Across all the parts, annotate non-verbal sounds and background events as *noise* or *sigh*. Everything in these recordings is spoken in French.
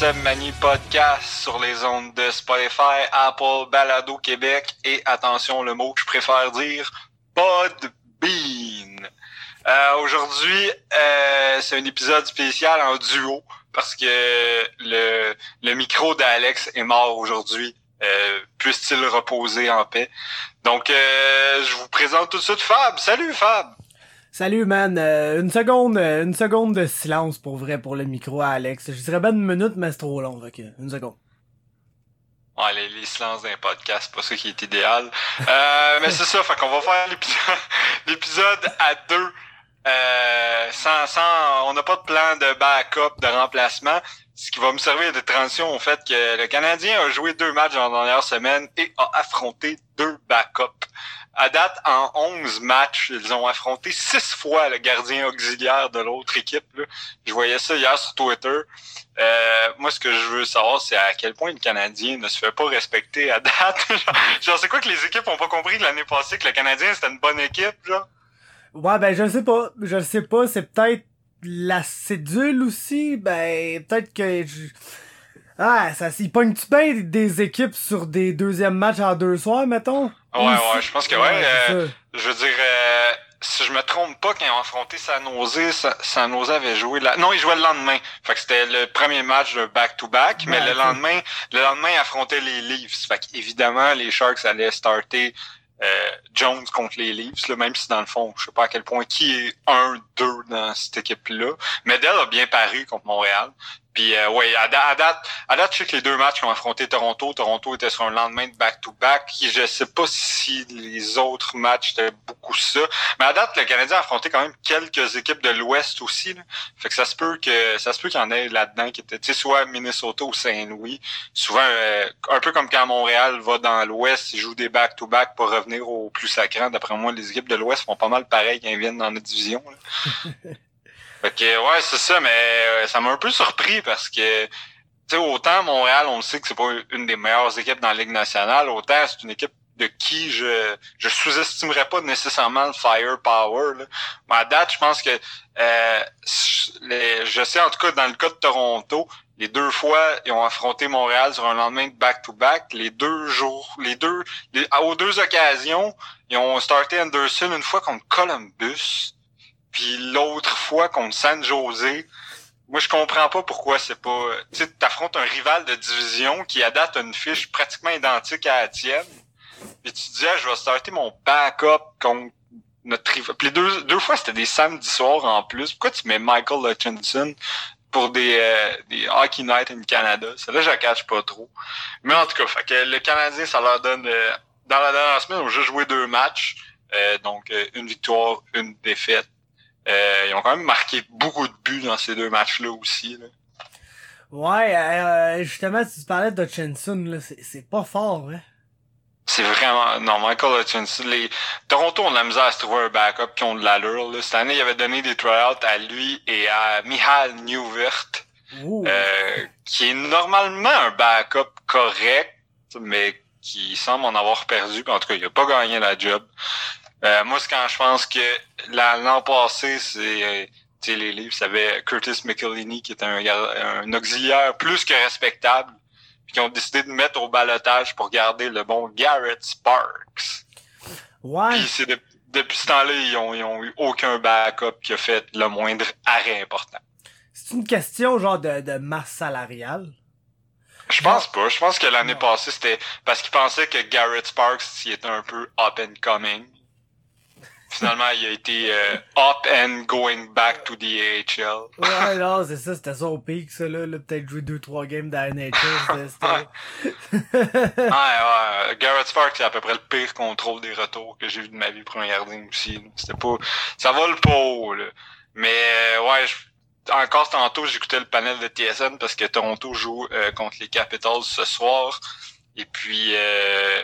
Mani Podcast sur les ondes de Spotify, Apple, Balado Québec et attention le mot que je préfère dire, Podbean. Euh, Aujourd'hui, euh, c'est un épisode spécial en duo parce que le, le micro d'Alex est mort aujourd'hui. Euh, Puisse-t-il reposer en paix? Donc, euh, je vous présente tout de suite Fab. Salut Fab! Salut man, Euh, une seconde, euh, une seconde de silence pour vrai pour le micro à Alex. Je dirais bien une minute, mais c'est trop long, ok, une seconde. Ouais, les, silences d'un podcast, c'est pas ça qui est idéal. Euh, *laughs* mais c'est ça, fait qu'on va faire l'épisode, *laughs* l'épisode à deux. Euh, sans, sans, on n'a pas de plan de backup, de remplacement. Ce qui va me servir de transition au fait que le Canadien a joué deux matchs dans la dernière semaine et a affronté deux backups. À date, en 11 matchs, ils ont affronté six fois le gardien auxiliaire de l'autre équipe. là. Je voyais ça hier sur Twitter. Euh, moi, ce que je veux savoir, c'est à quel point le Canadien ne se fait pas respecter à date. *laughs* genre, c'est quoi que les équipes ont pas compris que l'année passée que le Canadien c'était une bonne équipe, genre? Ouais, ben je sais pas, je sais pas, c'est peut-être la cédule aussi, ben peut-être que je... Ah, ça s'y pogne-tu bien des équipes sur des deuxièmes matchs en deux soirs, mettons? Ouais, Ou ouais, je pense que ouais. euh, je veux dire, euh, si je me trompe pas, quand ils ont affronté San Jose, Sa- San Jose avait joué la... Non, ils jouaient le lendemain. Fait que c'était le premier match de back-to-back, mais Ouais, le lendemain, le lendemain, ils affrontaient les Leafs. Fait qu'évidemment, les Sharks allaient starter euh, Jones contre les Leafs, là, même si dans le fond, je sais pas à quel point qui est un, deux dans cette équipe-là. Medel a bien paru contre Montréal. Puis euh, ouais, à, da- à date, à date, je sais que les deux matchs ont affronté Toronto, Toronto était sur un lendemain de back-to-back. Et Je sais pas si les autres matchs étaient beaucoup ça. Mais à date, le Canadien a affronté quand même quelques équipes de l'Ouest aussi. Là. Fait que ça se peut que ça se peut qu'il y en ait là-dedans qui étaient, soit Minnesota ou Saint-Louis. Souvent, euh, un peu comme quand Montréal va dans l'Ouest, ils jouent des back-to-back pour revenir au plus sacrant. D'après moi, les équipes de l'Ouest font pas mal pareil quand ils viennent dans notre division. là. *laughs* fait que ouais, c'est ça, mais euh, ça m'a un peu surpris parce que tu sais, autant Montréal, on le sait que c'est pas une des meilleures équipes dans la Ligue nationale, autant c'est une équipe de qui je je sous-estimerais pas nécessairement le firepower. Là. Mais à date, je pense que euh, je sais en tout cas dans le cas de Toronto, les deux fois ils ont affronté Montréal sur un lendemain de back-to-back. Les deux jours, les deux, aux deux occasions, ils ont starté Anderson une fois contre Columbus, puis l'autre fois contre San Jose. Moi, je comprends pas pourquoi c'est pas. Tu sais, t'affrontes un rival de division qui à date a une fiche pratiquement identique à la tienne. Puis tu te dis, ah, je vais starter mon backup contre notre rival. Puis deux, deux fois, c'était des samedis soirs en plus. Pourquoi tu mets Michael Hutchinson pour des, euh, des Hockey Night in Canada? Ça là, je la cache pas trop. Mais en tout cas, fait que le Canadien, ça leur donne. euh, dans la dernière semaine, ils ont juste joué deux matchs. Euh, donc, euh, une victoire, une défaite. Euh, ils ont quand même marqué beaucoup de buts dans ces deux matchs-là aussi. Là. Ouais, euh, justement, si tu parlais de Hutchinson, c'est pas fort, hein? C'est vraiment... Non, Michael Hutchinson, les... Toronto ont de la misère à se trouver un backup qui ont de l'allure. Cette année, il avait donné des tryouts à lui et à Mihal Newvert, euh, qui est normalement un backup correct, mais qui semble en avoir perdu. En tout cas, il a pas gagné la job. Euh, moi, c'est quand je pense que la- l'an passé, c'est... euh, sais, les livres, ça avait Curtis McElhinney, qui était un, un auxiliaire plus que respectable, puis qui ont décidé de mettre au balotage pour garder le bon Garrett Sparks. ouais. Puis de- depuis ce temps-là, ils ont, ils ont eu aucun backup qui a fait le moindre arrêt important. C'est une question genre de, de masse salariale. Je pense pas. Je pense que l'année passée, c'était parce qu'ils pensaient que Garrett Sparks il était un peu up and coming. Finalement, il a été euh, up and going back to the AHL. Ouais, *laughs* non, c'est ça, c'était ça au pic, ça, là. là Peut-être jouer deux, trois games dans la NHL. *laughs* Ouais, ouais. Garrett Sparks, c'est à peu près le pire contrôle des retours que j'ai vu de ma vie pour un gardien aussi. C'était pas. Ça vole pas haut, là. Mais euh, ouais, je- encore tantôt, j'écoutais le panel de TSN parce que Toronto joue euh, contre les Capitals ce soir. Et puis euh,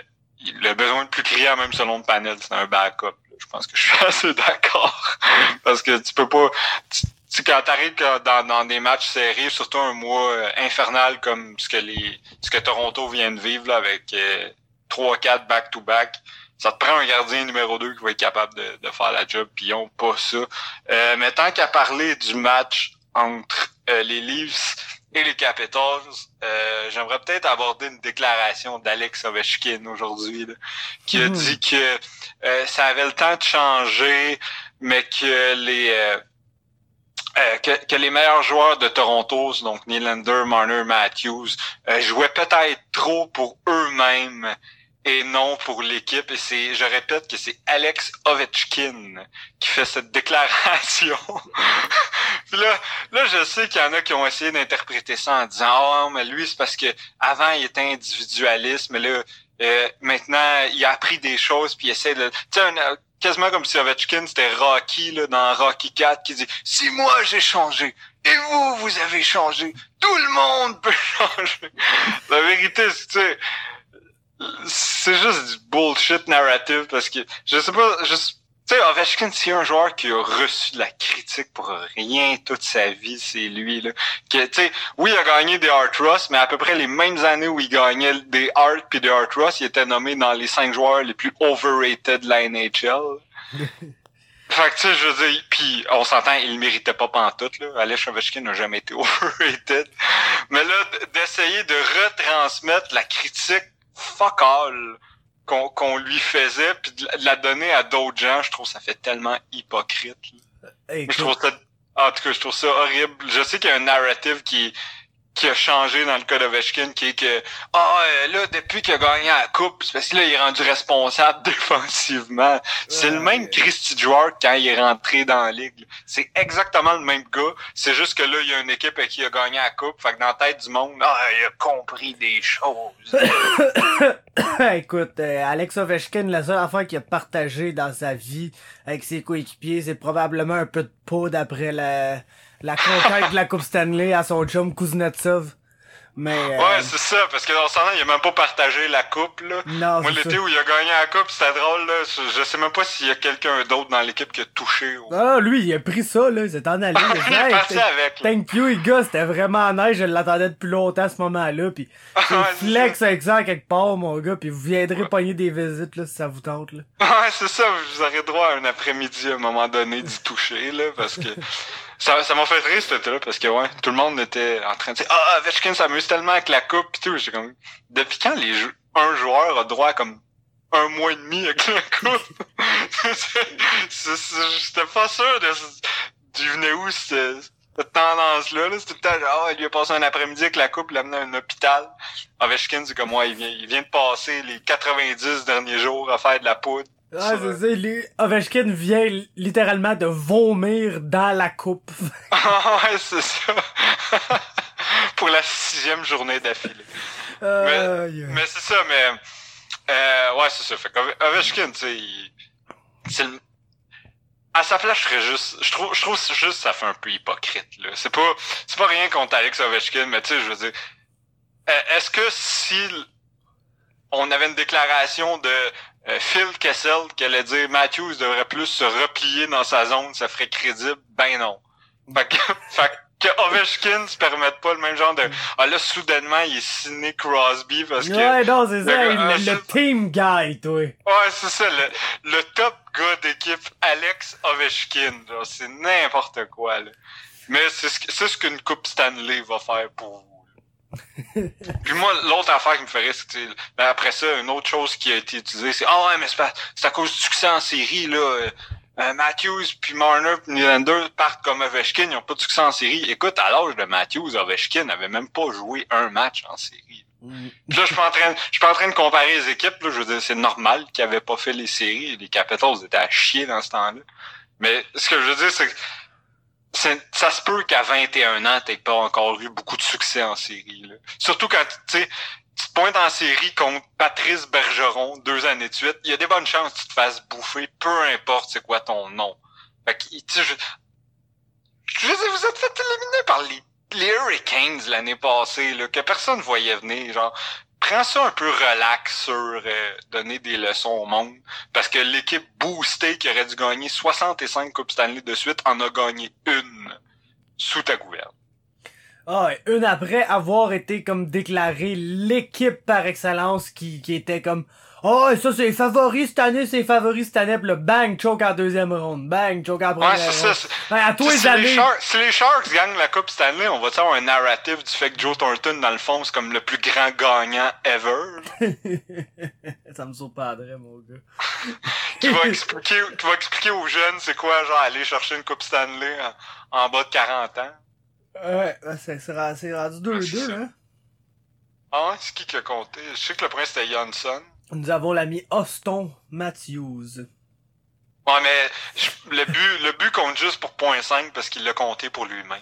le besoin le plus criant, même selon le panel, c'est un backup. Je pense que je suis *laughs* assez d'accord. parce que tu peux pas. Tu, tu quand t'arrives dans, dans des matchs serrés, surtout un mois euh, infernal comme ce que les ce que Toronto vient de vivre là, avec euh, 3-4 back-to-back, ça te prend un gardien numéro 2 qui va être capable de, de faire la job, puis ils ont pas ça. Euh, mais tant qu'à parler du match entre euh, les Leafs et les Capitals, euh, j'aimerais peut-être aborder une déclaration d'Alex Ovechkin aujourd'hui, qui a Mhm. dit que euh, ça avait le temps de changer, mais que les euh, euh, que, que les meilleurs joueurs de Toronto, donc Nylander, Marner, Matthews, euh, jouaient peut-être trop pour eux-mêmes et non pour l'équipe. Et c'est, je répète que c'est Alex Ovechkin qui fait cette déclaration. *laughs* Puis là, là, je sais qu'il y en a qui ont essayé d'interpréter ça en disant, oh, mais lui, c'est parce que avant il était individualiste, mais là, euh, maintenant, il a appris des choses, puis il essaie de... Tu quasiment comme si Ovechkin, c'était Rocky, là, dans Rocky 4, qui dit « Si moi, j'ai changé, et vous, vous avez changé, tout le monde peut *laughs* changer. » La vérité, c'est, c'est juste du bullshit narrative, parce que, je sais pas, je tu sais, Ovechkin, c'est un joueur qui a reçu de la critique pour rien toute sa vie, c'est lui, là. Que, tu sais, oui, il a gagné des Art Ross, mais à peu près les mêmes années où il gagnait des Art puis des Art Ross, il était nommé dans les cinq joueurs les plus overrated de la NHL. *laughs* Fait que, tu sais, je veux dire, puis on s'entend, il le méritait pas pantoute, là. Alex Ovechkin n'a jamais été *laughs* overrated. Mais là, d'essayer de retransmettre la critique fuck all qu'on qu'on lui faisait, puis de la- donner à d'autres gens, je trouve ça fait tellement hypocrite. Je trouve ça, en tout cas, je trouve ça horrible. Je sais qu'il y a un narrative qui, qui a changé dans le cas d'Ovechkin, qui est que, ah, là, depuis qu'il a gagné la coupe, c'est parce que là, il est rendu responsable *laughs* défensivement. C'est le même. Christy joueur quand il est rentré dans la ligue. C'est exactement le même gars. C'est juste que là, il y a une équipe qui il a gagné la coupe. Fait que dans la tête du monde, ah, il a compris des choses. *coughs* Écoute, euh, Alex Ovechkin, la seule affaire qu'il a partagé dans sa vie avec ses coéquipiers, c'est probablement un peu de poudre après la, la conquête de la Coupe Stanley à son chum Kuznetsov. Mais, euh, Ouais, c'est ça, parce que dans ce temps il a même pas partagé la coupe, là. non, Moi, l'été où il a gagné la coupe, c'était drôle, là. Je, sais même pas s'il y a quelqu'un d'autre dans l'équipe qui a touché. Au... Ah, lui, il a pris ça, là, il s'est en allé. *laughs* Il est Hey, parti avec. Thank you, les gars, c'était vraiment nice, je l'attendais depuis longtemps à ce moment-là, *laughs* c'est flex avec ça quelque part, mon gars, pis vous viendrez Ouais. pogner des visites, là, si ça vous tente, là. *laughs* Ouais, c'est ça, vous aurez droit à un après-midi à un moment donné d'y toucher, là, parce que ça ça m'a fait rire cet été-là, parce que ouais, tout le monde était en train de dire Ah, Ovechkin s'amuse tellement avec la coupe pis tout. J'ai comme Depuis quand les un joueur a droit à comme un mois et demi avec la coupe? *laughs* J'étais pas sûr de d'où venait où cette, tendance-là. Là. C'était tout le temps ah, il lui a passé un après-midi avec la coupe, il l'a amené à un hôpital. Ovechkin, c'est comme moi, il vient, il vient de passer les 90 derniers jours à faire de la poudre. Ah, c'est ça, lui, Ovechkin vient littéralement de vomir dans la coupe. *laughs* Ah ouais, c'est ça. *laughs* Pour la sixième journée d'affilée. Mais c'est ça, mais... Euh, ouais, c'est ça. Fait Ovechkin, tu sais, il- c'est le... À sa place, je serais juste... Je trouve, je trouve juste que ça fait un peu hypocrite, là. C'est pas, c'est pas rien contre Alex Ovechkin, mais tu sais, je veux dire... euh, Est-ce que si on avait une déclaration de euh, Phil Kessel qui allait dire Matthews devrait plus se replier dans sa zone, ça ferait crédible? Ben non. Fait que, *laughs* fait que Ovechkin se permette pas le même genre de ah là soudainement il est signé Crosby parce que Ouais, non, c'est ça, le team guy, toi. ouais c'est ça le, le top gars d'équipe Alex Ovechkin c'est n'importe quoi là mais c'est ce que- c'est ce qu'une coupe Stanley va faire pour vous. Puis moi l'autre affaire qui me ferait c'est ben, après ça une autre chose qui a été utilisée c'est ah ouais mais c'est à cause du succès en série là euh, Matthews puis Marner puis Nylander partent comme Ovechkin, ils ont pas de succès en série. Écoute, à l'âge de Matthews, Ovechkin n'avait même pas joué un match en série. Puis là, je suis pas en train, je suis pas en train de comparer les équipes. Là, je veux dire, c'est normal qu'ils avaient pas fait les séries. Les Capitals étaient à chier dans ce temps-là. Mais ce que je veux dire, c'est que ça se peut qu'à 21 ans, t'aies pas encore eu beaucoup de succès en série. Là. Surtout quand tu te pointes en série contre Patrice Bergeron deux années de suite, il y a des bonnes chances que tu te fasses bouffer, peu importe c'est quoi ton nom. Fait que, je, je vous êtes fait éliminer par les, les Hurricanes l'année passée, là, que personne voyait venir. Genre, prends ça un peu relax sur euh, donner des leçons au monde. Parce que l'équipe boostée qui aurait dû gagner 65 Coupes Stanley de suite en a gagné une sous ta gouverne. Ah, une après avoir été comme déclaré l'équipe par excellence qui, qui était comme Oh, ça c'est les favoris cette année, c'est les favoris cette année, pis le bang, choke en deuxième ronde, bang, choke en première Ouais, c'est ça. Ouais, à tous les si, les. Sharks, si les Sharks gagnent la Coupe Stanley, on va avoir un narrative du fait que Joe Thornton, dans le fond, c'est comme le plus grand gagnant ever? *laughs* ça me surprendrait, mon gars. *laughs* qui va *laughs* expliquer, qui va expliquer aux jeunes c'est quoi, genre, aller chercher une Coupe Stanley en, en bas de 40 ans? Ouais, c'est rendu Ouais, c'est 2-2, ça. hein? Ah c'est qui qui a compté? Je sais que le prince c'était Johnson. Nous avons l'ami Austin Matthews. Ouais, mais je- le but, le but compte juste pour 0.5 parce qu'il l'a compté pour lui-même.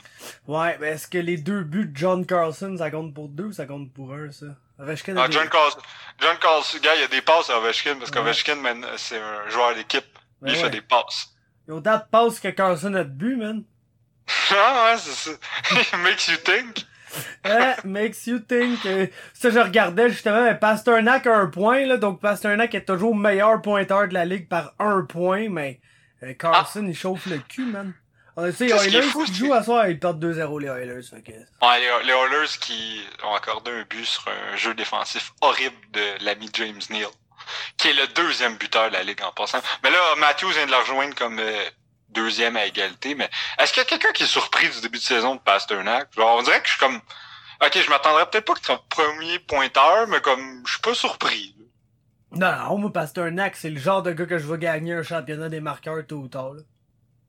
Ouais, mais est-ce que les deux buts de John Carlson, ça compte pour deux ou ça compte pour un, ça? Ovechkin Ah, des- John Carlson, John Carlson, gars, il y a des passes à Ovechkin parce Ouais. qu'Ovechkin, c'est un joueur d'équipe. Ouais, il fait des passes. Il y a autant de passes que Carlson a de buts, man. *laughs* ah ouais, c'est ça. *laughs* It makes you think. Ouais, makes you think. euh, ça, je regardais justement, mais Pasternak a un point, là, donc Pasternak est toujours meilleur pointeur de la ligue par un point, mais euh, Carlson, il chauffe le cul, man. On sait, les qui Oilers qui jouent à soir, ils perdent 2-0 les Oilers, fait que... Ouais, les, les Oilers qui ont accordé un but sur un jeu défensif horrible de l'ami James Neal, qui est le deuxième buteur de la ligue en passant. Mais là, Matthews vient de le rejoindre comme euh, deuxième à égalité. Mais est-ce qu'il y a quelqu'un qui est surpris du début de saison de Pasternak? Genre, on dirait que je suis comme... Ok, je m'attendrais peut-être pas qu'il soit premier pointeur, mais comme, je suis pas surpris. Non, non, moi, Pasternak, c'est le genre de gars que je veux gagner un championnat des marqueurs tôt ou tard, là.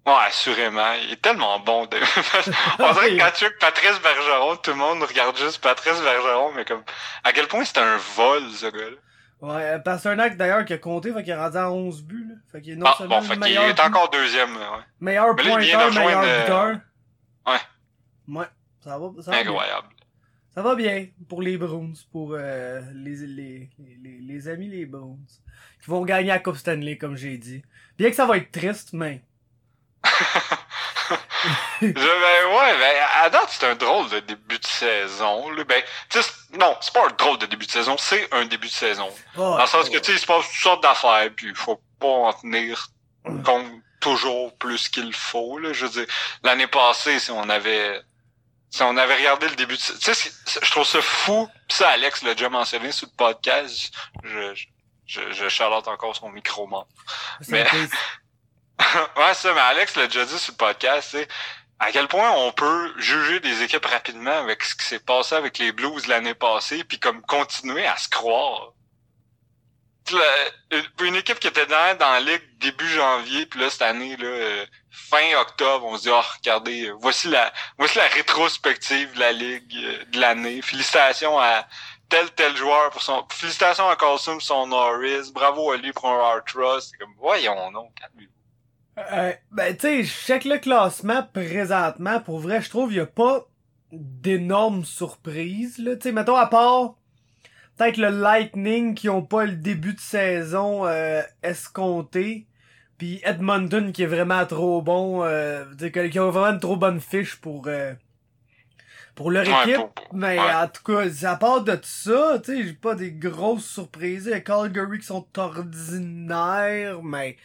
Ouais, assurément. Il est tellement bon. De... *laughs* on *laughs* dirait que quand tu vois que Patrice Bergeron, tout le monde regarde juste Patrice Bergeron, mais comme, à quel point c'est un vol, ce gars-là? Ouais, euh, Pasternak, d'ailleurs, qui a compté, fait qu'il est rendu à 11 buts, là. Fait qu'il est non Ah, seulement bon, fait meilleur, est encore deuxième, ouais. meilleur là, il pointeur, meilleur euh, buteur. ouais. Ouais, ça va, ça va bien. Incroyable. Ça va bien pour les Bruins, pour euh, les, les, les, les amis les Bruins, qui vont gagner la Coupe Stanley, comme j'ai dit. Bien que ça va être triste, mais... *laughs* Je, ben, ouais, ben, à date, c'est un drôle de début de saison, là. Ben, non, c'est pas un drôle de début de saison, c'est un début de saison. Oh, Dans le sens oh. que, tu sais, il se passe toutes sortes d'affaires, puis il faut pas en tenir compte toujours plus qu'il faut, là. Je veux dire, l'année passée, si on avait, si on avait regardé le début de, tu sais, je trouve ça fou, pis ça, Alex l'a déjà mentionné sur le podcast, je, je, je, je charlotte encore son micro mort. Mais- *laughs* ouais, ça, mais Alex l'a déjà dit sur le podcast, tu à quel point on peut juger des équipes rapidement avec ce qui s'est passé avec les Blues l'année passée, puis comme continuer à se croire. Une- équipe qui était dans, dans la ligue début janvier, puis là cette année, là, euh, fin octobre, on se dit oh regardez, voici la voici la rétrospective de la ligue euh, de l'année. Félicitations à tel tel joueur pour son félicitations à Carlson pour son Norris, bravo à lui pour un Hard Trust. C'est comme voyons non, calmez-vous. Euh, ben, tu sais, je check le classement présentement. Pour vrai, je trouve qu'il y a pas d'énormes surprises, là. Tu sais, mettons, à part peut-être le Lightning qui ont pas le début de saison euh, escompté. Puis Edmonton qui est vraiment trop bon. Euh, qui a vraiment une trop bonne fiche pour... euh, pour leur Ouais, équipe. pour- pour- Mais ouais. en tout cas, à part de ça, tu sais, j'ai pas des grosses surprises. Il y a Calgary qui sont ordinaires, mais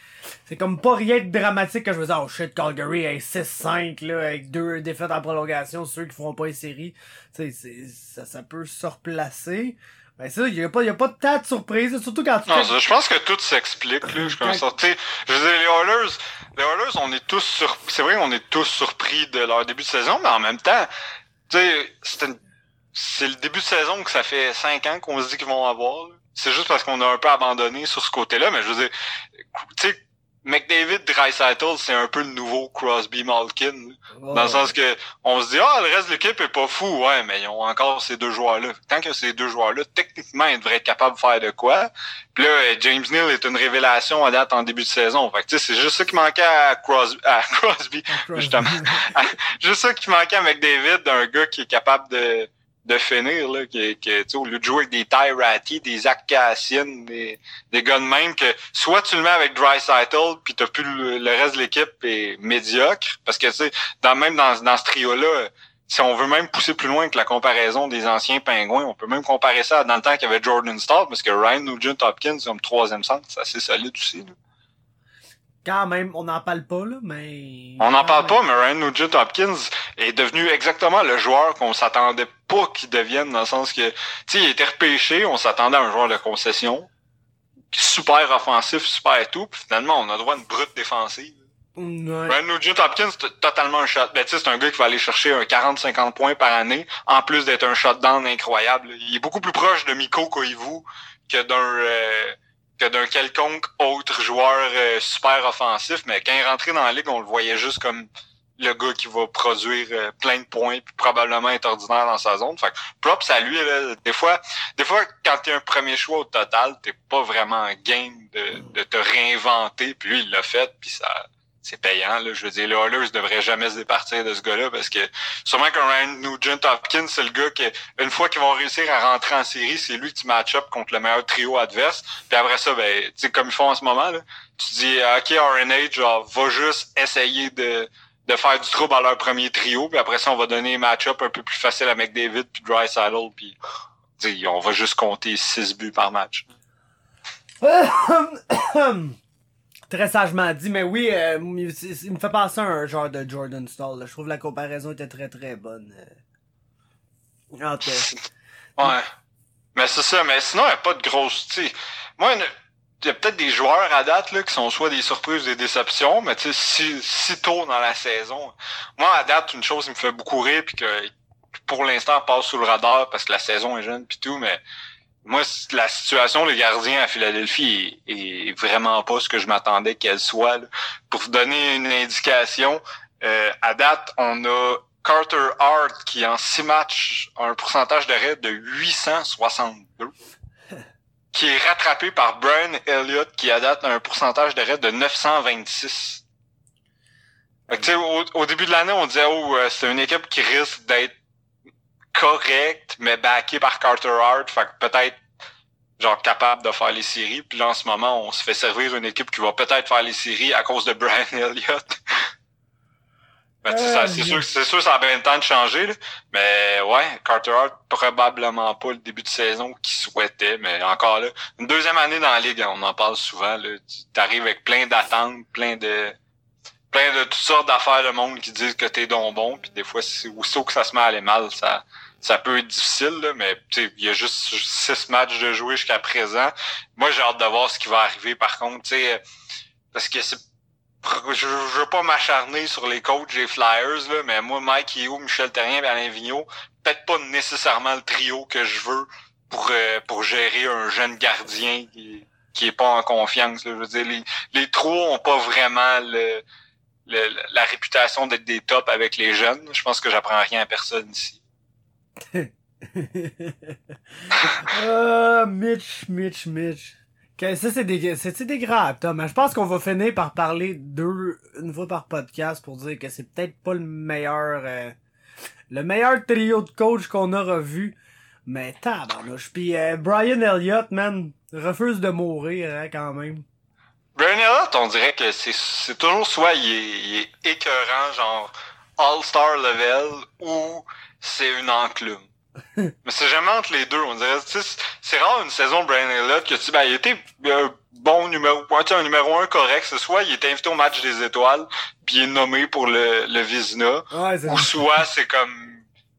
c'est comme pas rien de dramatique que je me dis, oh shit, Calgary est 6-5, là, avec deux défaites en prolongation, ceux qui feront pas les séries. Tu sais, c'est- ça, ça peut se replacer. Ben ça, y a pas, y a pas tant de surprises, surtout quand tu Non, fais- je pense que tout s'explique, là. Je suis comme ça. Tu sais, je veux dire, les Oilers, les Oilers, on est tous sur, c'est vrai qu'on est tous surpris de leur début de saison, mais en même temps, tu c'est le début de saison que ça fait cinq ans qu'on se dit qu'ils vont avoir. C'est juste parce qu'on a un peu abandonné sur ce côté-là, mais je veux dire, tu sais, McDavid, Dreisaitl, c'est un peu le nouveau Crosby Malkin. Oh, Dans le sens que on se dit ah le reste de l'équipe est pas fou, ouais, mais ils ont encore ces deux joueurs-là. Tant que ces deux joueurs-là, techniquement, ils devraient être capables de faire de quoi. Puis là, euh, James Neal est une révélation à date en début de saison. Fait que tu sais, c'est juste ça qui manquait à Crosby, à Crosby. Crosby. justement. Juste ça qui manquait à McDavid, d'un gars qui est capable de de finir là, tu sais, au lieu de jouer avec des Ty Ratty, des Zach Cassian, des, des gars de même que soit tu le mets avec Dreisaitl puis t'as plus le, le reste de l'équipe est médiocre parce que tu sais dans même dans, dans ce trio là si on veut même pousser plus loin que la comparaison des anciens pingouins, on peut même comparer ça à dans le temps qu'il y avait Jordan Stahl, parce que Ryan Nugent Hopkins comme troisième centre, c'est assez solide aussi. là. Quand même, on n'en parle pas, là, mais... On n'en parle pas, mais Ryan Nugent Hopkins est devenu exactement le joueur qu'on s'attendait pas qu'il devienne, dans le sens que, tu sais, il était repêché, on s'attendait à un joueur de concession, super offensif, super et tout, puis finalement, on a droit à une brute défensive. Ouais. Ryan Nugent Hopkins, c'est totalement un shot. Ben, tu sais, c'est un gars qui va aller chercher un 40-50 points par année, en plus d'être un shutdown incroyable. Il est beaucoup plus proche de Miko Koivu que d'un... euh, que d'un quelconque autre joueur euh, super offensif, mais quand il est rentré dans la ligue, on le voyait juste comme le gars qui va produire euh, plein de points puis probablement être ordinaire dans sa zone. Fait que props à lui. Là, des fois, des fois, quand t'es un premier choix au total, t'es pas vraiment game de, de te réinventer. Puis lui, il l'a fait, puis ça c'est payant. Là. Je veux dire, les Oilers devraient jamais se départir de ce gars-là parce que sûrement que Ryan Nugent Hopkins, c'est le gars qui, une fois qu'ils vont réussir à rentrer en série, c'est lui qui match-up contre le meilleur trio adverse. Puis après ça, ben, tu sais, comme ils font en ce moment, là, tu dis, OK, RNH, genre, va juste essayer de, de faire du trouble à leur premier trio. Puis après ça, on va donner un match-up un peu plus facile à McDavid puis Dry Saddle. Puis on va juste compter 6 buts par match. *coughs* *coughs* *coughs* Très sagement dit, mais oui, euh, il me fait penser à un genre de Jordan Stall. Là. Je trouve que la comparaison était très très bonne. Euh... Okay. Ouais. Mais c'est ça, mais sinon, il n'y a pas de grosse. T'sais, moi, il y a peut-être des joueurs à date là, qui sont soit des surprises ou des déceptions, mais tu si, si tôt dans la saison. Moi, à date, une chose qui me fait beaucoup rire, puis que pour l'instant passe sous le radar parce que la saison est jeune puis tout, mais moi, la situation, le gardien à Philadelphie est, est vraiment pas ce que je m'attendais qu'elle soit. Là. Pour vous donner une indication, euh, à date, on a Carter Hart qui, en six matchs, a un pourcentage d'arrêt de 862, *laughs* qui est rattrapé par Brian Elliott qui, à date, a un pourcentage d'arrêt de 926. Fait au, au début de l'année, on disait, oh, euh, c'est une équipe qui risque d'être correct, mais backé par Carter Hart, fait que peut-être genre capable de faire les séries. Puis là, en ce moment, on se fait servir une équipe qui va peut-être faire les séries à cause de Brian *laughs* Elliott. ben, euh, c'est sûr, c'est sûr, ça a bien le temps de changer. Là. Mais ouais, Carter Hart probablement pas le début de saison qu'il souhaitait, mais encore là, une deuxième année dans la ligue, on en parle souvent. Tu arrives avec plein d'attentes, plein de plein de toutes sortes d'affaires de monde qui disent que t'es donc bon, puis des fois, c'est aussitôt que ça se met à aller mal, ça ça peut être difficile, là, mais il y a juste six matchs de jouer jusqu'à présent. Moi, j'ai hâte de voir ce qui va arriver par contre, sais, parce que c'est je, veux pas m'acharner sur les coachs des Flyers, là, mais moi, Mike Yeo, Michel Terrien et Alain Vigneault, peut-être pas nécessairement le trio que je veux pour, euh, pour gérer un jeune gardien qui, qui est pas en confiance. Là. Je veux dire, les, les trois ont pas vraiment le, le la réputation d'être des tops avec les jeunes. Je pense que j'apprends rien à personne ici. Uh, Mitch, Mitch, Mitch. Ça, c'est des, c'est des. Je pense qu'on va finir par parler deux, une fois par podcast pour dire que c'est peut-être pas le meilleur, euh, le meilleur trio de coach qu'on aura vu. Mais tabarnouche. Puis euh, Brian Elliott, man, refuse de mourir, hein, quand même. Brian Elliott, on dirait que c'est, toujours soit il est écœurant, genre All-Star level, ou c'est une enclume? *laughs* Mais c'est jamais entre les deux, on dirait. C'est rare une saison Brian Elliott que tu ben, il était un bon numéro, un numéro un correct. C'est soit il est invité au match des étoiles, puis il est nommé pour le, le Vizina, ouais, ou soit c'est *laughs* comme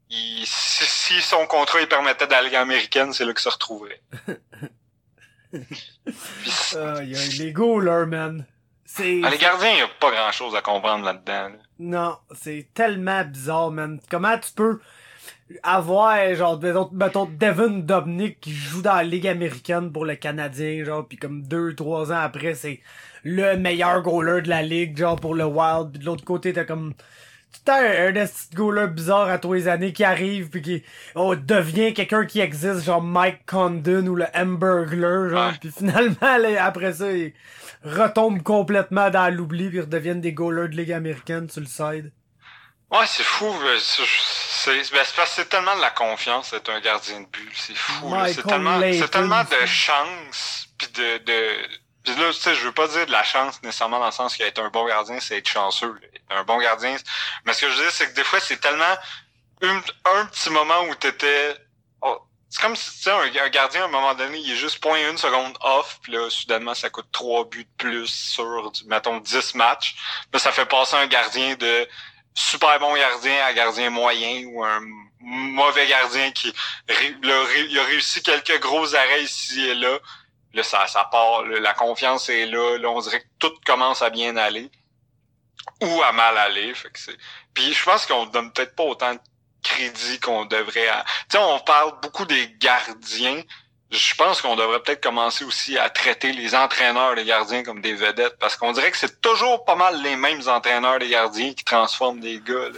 il, si, si, son contrat il permettait d'aller américaine, c'est là qu'il se retrouverait. euh, y a les goalers, man. C'est... Ah, les gardiens, y a pas grand chose à comprendre là-dedans. Là. Non, c'est tellement bizarre, man. Comment tu peux avoir, genre, mettons, Devin Dobnik qui joue dans la Ligue américaine pour le Canadien, genre, puis comme deux, trois ans après, c'est le meilleur goaler de la Ligue, genre, pour le Wild, puis de l'autre côté, t'as comme... T'as un, un goaler bizarre à tous les années qui arrive puis qui oh, devient quelqu'un qui existe genre Mike Condon ou le Hamburglar genre puis finalement là, après ça il retombe complètement dans l'oubli puis ils redeviennent des goalers de ligue américaine sur le side. Ouais, c'est fou. C'est c'est- ben, c'est parce que c'est tellement de la confiance d'être un gardien de but. C'est fou. C'est tellement, tellement de chance. Puis de, de... Puis là, tu sais, je veux pas dire de la chance nécessairement dans le sens qu'être un bon gardien, c'est être chanceux. Un bon gardien. Mais ce que je veux dire, c'est que des fois, c'est tellement un petit moment où t'étais. C'est comme si, tu sais, un, gardien, à un moment donné, il est juste point une seconde off, puis là, soudainement, ça coûte trois buts de plus sur, mettons, 10 matchs. Là, ça fait passer un gardien de super bon gardien à gardien moyen ou un mauvais gardien qui il a réussi quelques gros arrêts ici et là. Là, ça, ça part, la confiance est là, là, on dirait que tout commence à bien aller ou à mal aller. Fait que. Puis je pense qu'on donne peut-être pas autant de crédit qu'on devrait. Tu sais, on parle beaucoup des gardiens. Je pense qu'on devrait peut-être commencer aussi à traiter les entraîneurs des gardiens comme des vedettes parce qu'on dirait que c'est toujours pas mal les mêmes entraîneurs des gardiens qui transforment des gars.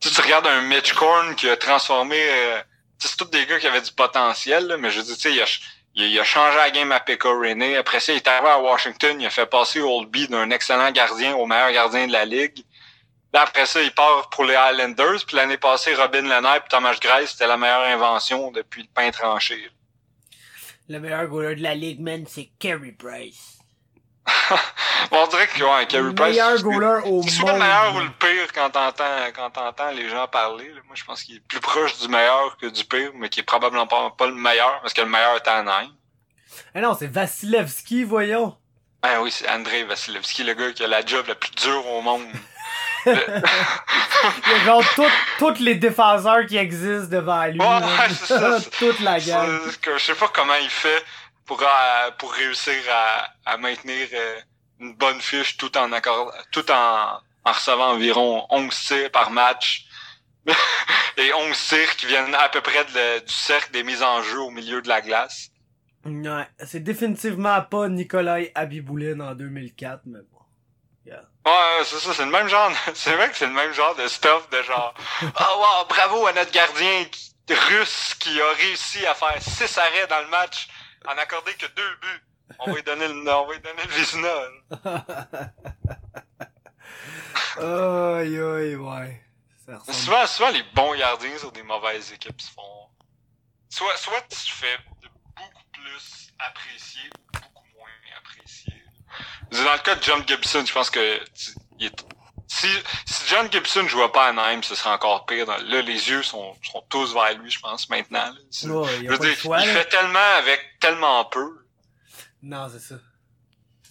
Tu, tu regardes un Mitch Korn qui a transformé. Euh, c'est tous des gars qui avaient du potentiel, mais je dis, tu sais, il a, changé la game à Pekka Rene. Après ça, il est arrivé à Washington. Il a fait passer Oldby d'un excellent gardien au meilleur gardien de la ligue. Là, après ça, il part pour les Islanders. Puis l'année passée, Robin Lennart et Thomas Grace, c'était la meilleure invention depuis le pain tranché. Le meilleur goaler de la ligue, man, c'est Carey Price. *laughs* on dirait que ouais, Carey Price. Le meilleur goaler au monde. Soit le meilleur ou le pire quand t'entends quand t'entends les gens parler. Moi, je pense qu'il est plus proche du meilleur que du pire, mais qui est probablement pas, pas le meilleur, parce que le meilleur est en Inde. Ah non, c'est Vasilevski, voyons. Ah oui, c'est André Vasilevski, le gars qui a la job la plus dure au monde. *laughs* Il y a genre tous les défenseurs qui existent devant lui. Ouais, c'est ça. *laughs* Toute la gamme. Je sais pas comment il fait pour, euh, pour réussir à, à maintenir euh, une bonne fiche tout en accord, tout en, en recevant environ 11 tirs par match. *laughs* Et 11 tirs qui viennent à peu près du cercle des mises en jeu au milieu de la glace. Ouais, c'est définitivement pas Nikolai Abiboulin en 2004, mais. Ouais, c'est ça, c'est le même genre, *laughs* c'est vrai que c'est le même genre de stuff de genre, oh *laughs* wow, bravo à notre gardien russe qui a réussi à faire six arrêts dans le match en accorder que deux buts. On va lui donner le, on va lui donner le Vizina. *laughs* aïe, aïe, ouais. Souvent, souvent, les bons gardiens sur des mauvaises équipes se font, soit, soit tu fais beaucoup plus apprécier dans le cas de John Gibson, je pense que si, si John Gibson jouait pas à Nîmes, ce serait encore pire. Là, les yeux sont, sont tous vers lui, je pense, maintenant. il, fait tellement avec tellement peu. Non, c'est ça.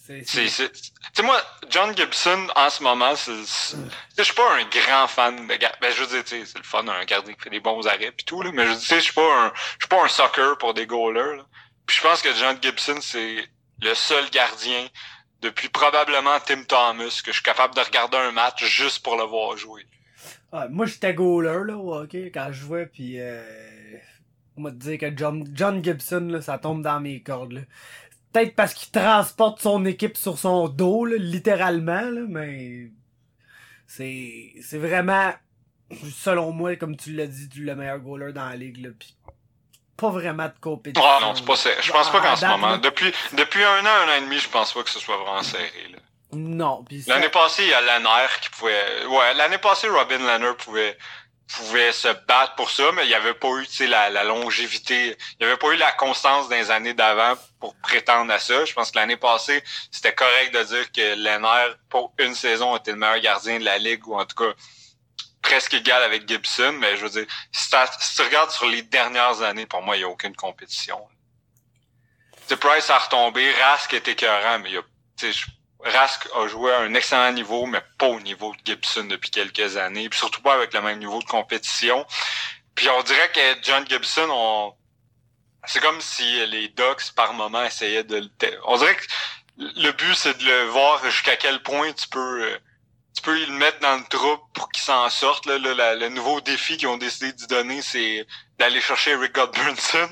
Tu sais, moi, John Gibson, en ce moment, c'est, je suis pas un grand fan de Ben, je veux dire, c'est le fun, un gardien qui fait des bons arrêts pis tout, là, mais je sais, je suis pas un, je suis pas un soccer pour des goalers, Puis je pense que John Gibson, c'est le seul gardien depuis probablement Tim Thomas que je suis capable de regarder un match juste pour le voir jouer. moi, j'étais goaler, là, ok, quand je jouais, puis euh, on m'a dit que John, John Gibson, là, ça tombe dans mes cordes, là. Peut-être parce qu'il transporte son équipe sur son dos, là, littéralement, là, mais c'est c'est vraiment, selon moi, comme tu l'as dit, le meilleur goaler dans la ligue, là, pis pas vraiment de compétition. Ah non, c'est pas serré. Je pense pas qu'en ce moment. Depuis, depuis un an, un an et demi, je pense pas que ce soit vraiment serré. Là. Non. L'année passée, il y a Lanner qui pouvait. Ouais, l'année passée, Robin Lanner pouvait pouvait se battre pour ça, mais il n'y avait pas eu la, la longévité, il n'y avait pas eu la constance des années d'avant pour prétendre à ça. Je pense que l'année passée, c'était correct de dire que Lanner, pour une saison, était le meilleur gardien de la ligue, ou en tout cas presque égal avec Gibson, mais je veux dire, si, tu regardes sur les dernières années, pour moi, il n'y a aucune compétition. The Price a retombé, Rask est écœurant, mais il y a, Rask a joué à un excellent niveau, mais pas au niveau de Gibson depuis quelques années, puis surtout pas avec le même niveau de compétition. Puis on dirait que John Gibson, on, c'est comme si les Ducks par moment essayaient de on dirait que le but c'est de le voir jusqu'à quel point tu peux euh, peux le mettre dans le trou pour qu'il s'en sorte. Là, le nouveau défi qu'ils ont décidé d'y donner, c'est d'aller chercher Rick Godbranson.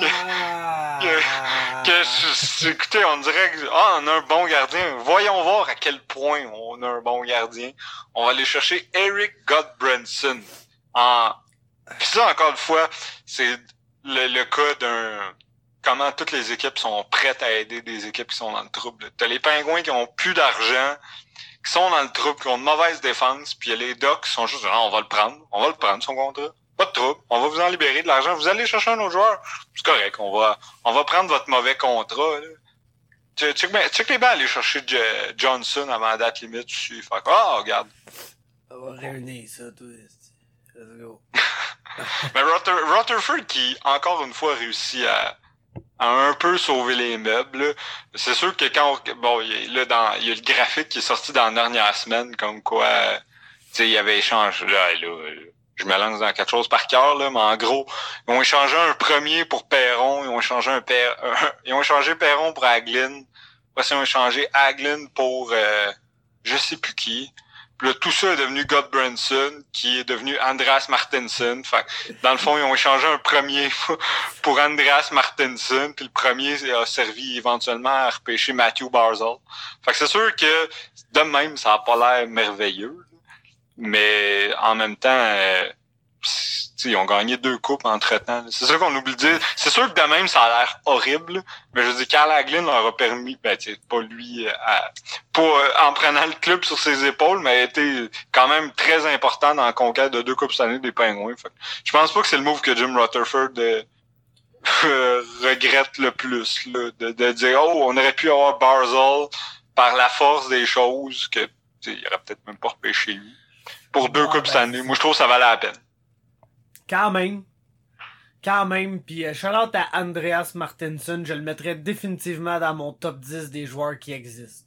ah. *laughs* que, écoutez, on dirait que ah, on a un bon gardien. Voyons voir à quel point on a un bon gardien. On va aller chercher Eric Godbranson. En... Puis ça, encore une fois, c'est le, le cas d'un comment toutes les équipes sont prêtes à aider des équipes qui sont dans le trouble. T'as les pingouins qui ont plus d'argent, qui sont dans le trouble, qui ont de mauvaise défense, puis y a les docs qui sont juste ah, on va le prendre, on va le prendre son contrat. Pas de trouble, on va vous en libérer de l'argent, vous allez chercher un autre joueur. C'est correct, on va on va prendre votre mauvais contrat. Là. Tu, tu, tu, les bien aller chercher Johnson avant la date limite, tu suis. Fait ah, regarde. On va réunir ça, tout. Let's go. *laughs* Mais Rutherford qui, encore une fois, réussit à, à un peu sauver les meubles. C'est sûr que quand on- bon, a, là, dans, il y a le graphique qui est sorti dans la dernière semaine, comme quoi, tu sais, il y avait échangé, là, je me lance dans quelque chose par cœur, là, mais en gros, ils ont échangé un premier pour Perron, ils ont échangé un, Per- ils ont échangé Perron pour Aglin, après ils ont échangé Aglin pour, euh, je sais plus qui. Puis là, tout ça est devenu Godbranson, qui est devenu Andreas que, dans le fond, ils ont échangé un premier pour Andreas Martinson, puis le premier a servi éventuellement à repêcher Matthew Barzell. Fait que c'est sûr que de même, ça a pas l'air merveilleux. Mais en même temps, euh, ils ont gagné deux coupes entre-temps. C'est sûr qu'on oublie de dire. C'est sûr que de même, ça a l'air horrible. Mais je veux dire, Carl Hagelin leur a permis, ben, tu sais, pas lui, euh, pas euh, en prenant le club sur ses épaules, mais a été quand même très important dans la conquête de deux coupes cette année des Pingouins. Fait je pense pas que c'est le move que Jim Rutherford euh, *laughs* regrette le plus, là, de, de dire oh on aurait pu avoir Barzell par la force des choses que il aurait peut-être même pas repêché lui pour deux Ouais, coupes ben, cette année. Moi je trouve que ça valait la peine. Quand même. Quand même. Puis euh, à Andreas Martinson. Je le mettrais définitivement dans mon top 10 des joueurs qui existent.